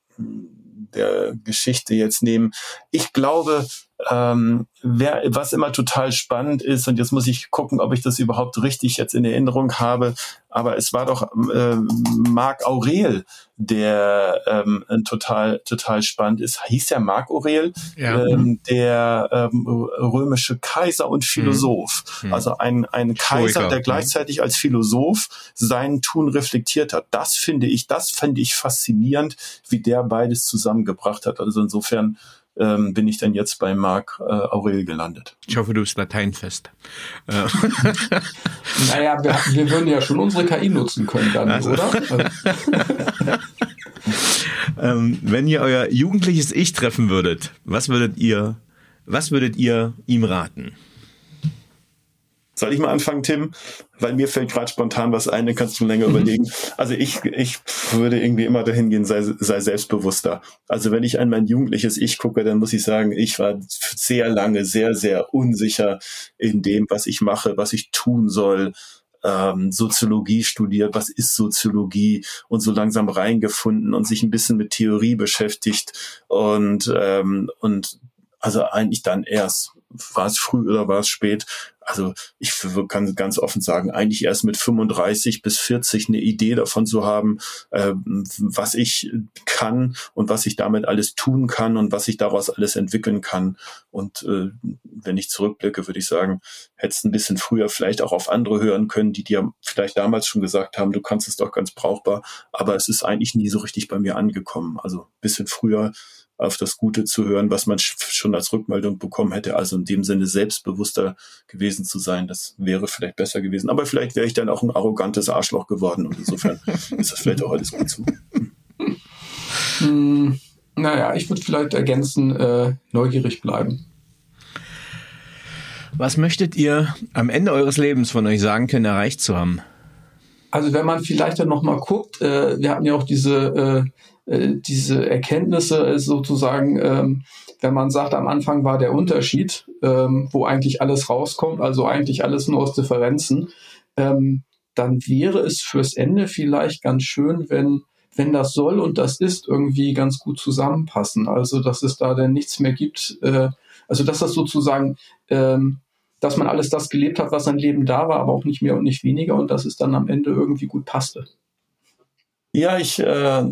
S3: der Geschichte jetzt nehmen. Ich glaube, ähm, wer, was immer total spannend ist, und jetzt muss ich gucken, ob ich das überhaupt richtig jetzt in Erinnerung habe, aber es war doch äh, Marc Aurel, der ähm, total, total spannend ist. Hieß der Marc Aurel, ja. ähm, der ähm, römische Kaiser und Philosoph. Mhm. Also ein, ein Kaiser, der gleichzeitig als Philosoph sein Tun reflektiert hat. Das finde ich, das fände ich faszinierend, wie der beides zusammengebracht hat. Also insofern ähm, bin ich dann jetzt bei Marc äh, Aurel gelandet.
S4: Ich hoffe, du bist lateinfest. Äh.
S2: naja, wir, wir, würden ja schon unsere KI nutzen können dann, also. oder?
S4: ähm, wenn ihr euer jugendliches Ich treffen würdet, was würdet ihr, was würdet ihr ihm raten?
S3: Soll ich mal anfangen, Tim? Weil mir fällt gerade spontan was ein, dann kannst du länger mhm. überlegen. Also ich, ich würde irgendwie immer dahin gehen, sei, sei selbstbewusster. Also wenn ich an mein jugendliches Ich gucke, dann muss ich sagen, ich war sehr lange sehr, sehr unsicher in dem, was ich mache, was ich tun soll. Ähm, Soziologie studiert, was ist Soziologie und so langsam reingefunden und sich ein bisschen mit Theorie beschäftigt und, ähm, und also eigentlich dann erst war es früh oder war es spät, also ich kann ganz offen sagen, eigentlich erst mit 35 bis 40 eine Idee davon zu haben, äh, was ich kann und was ich damit alles tun kann und was ich daraus alles entwickeln kann. Und äh, wenn ich zurückblicke, würde ich sagen, hättest ein bisschen früher vielleicht auch auf andere hören können, die dir vielleicht damals schon gesagt haben, du kannst es doch ganz brauchbar, aber es ist eigentlich nie so richtig bei mir angekommen. Also bisschen früher auf das Gute zu hören, was man schon als Rückmeldung bekommen hätte. Also in dem Sinne selbstbewusster gewesen zu sein, das wäre vielleicht besser gewesen. Aber vielleicht wäre ich dann auch ein arrogantes Arschloch geworden und insofern ist das vielleicht auch alles gut so.
S2: Hm, naja, ich würde vielleicht ergänzen, äh, neugierig bleiben.
S4: Was möchtet ihr am Ende eures Lebens von euch sagen können, erreicht zu haben?
S2: Also wenn man vielleicht dann nochmal guckt, äh, wir hatten ja auch diese, äh, äh, diese Erkenntnisse äh, sozusagen, ähm, wenn man sagt, am Anfang war der Unterschied, ähm, wo eigentlich alles rauskommt, also eigentlich alles nur aus Differenzen, ähm, dann wäre es fürs Ende vielleicht ganz schön, wenn wenn das soll und das ist irgendwie ganz gut zusammenpassen. Also dass es da denn nichts mehr gibt, äh, also dass das sozusagen ähm, dass man alles das gelebt hat, was sein Leben da war, aber auch nicht mehr und nicht weniger und dass es dann am Ende irgendwie gut passte.
S3: Ja, ich äh,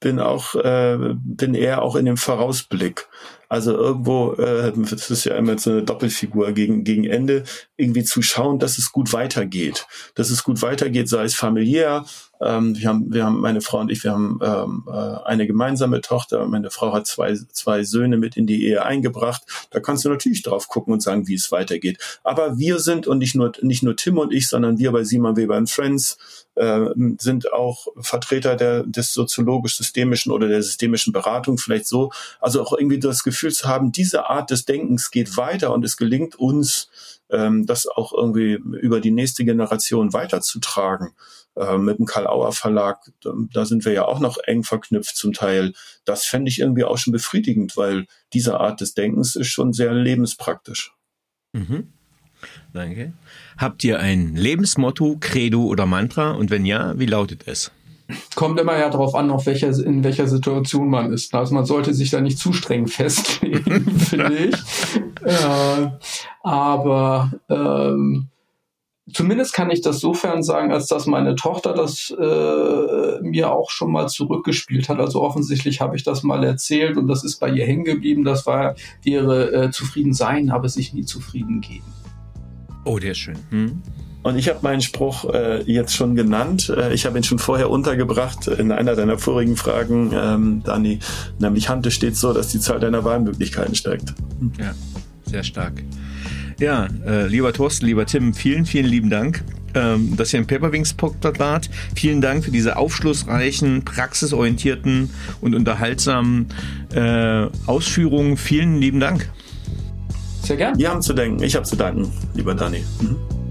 S3: bin auch äh, bin eher auch in dem Vorausblick. Also irgendwo, äh, das ist ja immer so eine Doppelfigur gegen, gegen Ende, irgendwie zu schauen, dass es gut weitergeht. Dass es gut weitergeht, sei es familiär. Ähm, wir haben, wir haben, meine Frau und ich, wir haben ähm, äh, eine gemeinsame Tochter. Meine Frau hat zwei, zwei Söhne mit in die Ehe eingebracht. Da kannst du natürlich drauf gucken und sagen, wie es weitergeht. Aber wir sind, und nicht nur, nicht nur Tim und ich, sondern wir bei Simon Weber Friends, äh, sind auch Vertreter der, des soziologisch-systemischen oder der systemischen Beratung vielleicht so. Also auch irgendwie das Gefühl, Gefühl zu haben, diese Art des Denkens geht weiter und es gelingt uns, ähm, das auch irgendwie über die nächste Generation weiterzutragen. Äh, mit dem Karl-Auer Verlag, da sind wir ja auch noch eng verknüpft zum Teil. Das fände ich irgendwie auch schon befriedigend, weil diese Art des Denkens ist schon sehr lebenspraktisch.
S4: Mhm. Danke. Habt ihr ein Lebensmotto, Credo oder Mantra? Und wenn ja, wie lautet es?
S2: Kommt immer ja darauf an, auf welcher, in welcher Situation man ist. Also man sollte sich da nicht zu streng festlegen, finde ich. Äh, aber ähm, zumindest kann ich das sofern sagen, als dass meine Tochter das äh, mir auch schon mal zurückgespielt hat. Also offensichtlich habe ich das mal erzählt und das ist bei ihr hängen geblieben. Das war, wäre äh, zufrieden sein, aber sich nie zufrieden geben.
S4: Oh, der ist schön. Hm?
S3: Und ich habe meinen Spruch äh, jetzt schon genannt. Äh, ich habe ihn schon vorher untergebracht in einer deiner vorigen Fragen, ähm, Dani. Nämlich Hante steht so, dass die Zahl deiner Wahlmöglichkeiten steigt.
S4: Ja, sehr stark. Ja, äh, lieber Thorsten, lieber Tim, vielen, vielen lieben Dank, ähm, dass ihr im Paperwings Podcast wart. Vielen Dank für diese aufschlussreichen, praxisorientierten und unterhaltsamen äh, Ausführungen. Vielen lieben Dank.
S3: Sehr gern. Wir haben zu denken. Ich habe zu danken, lieber Dani. Mhm.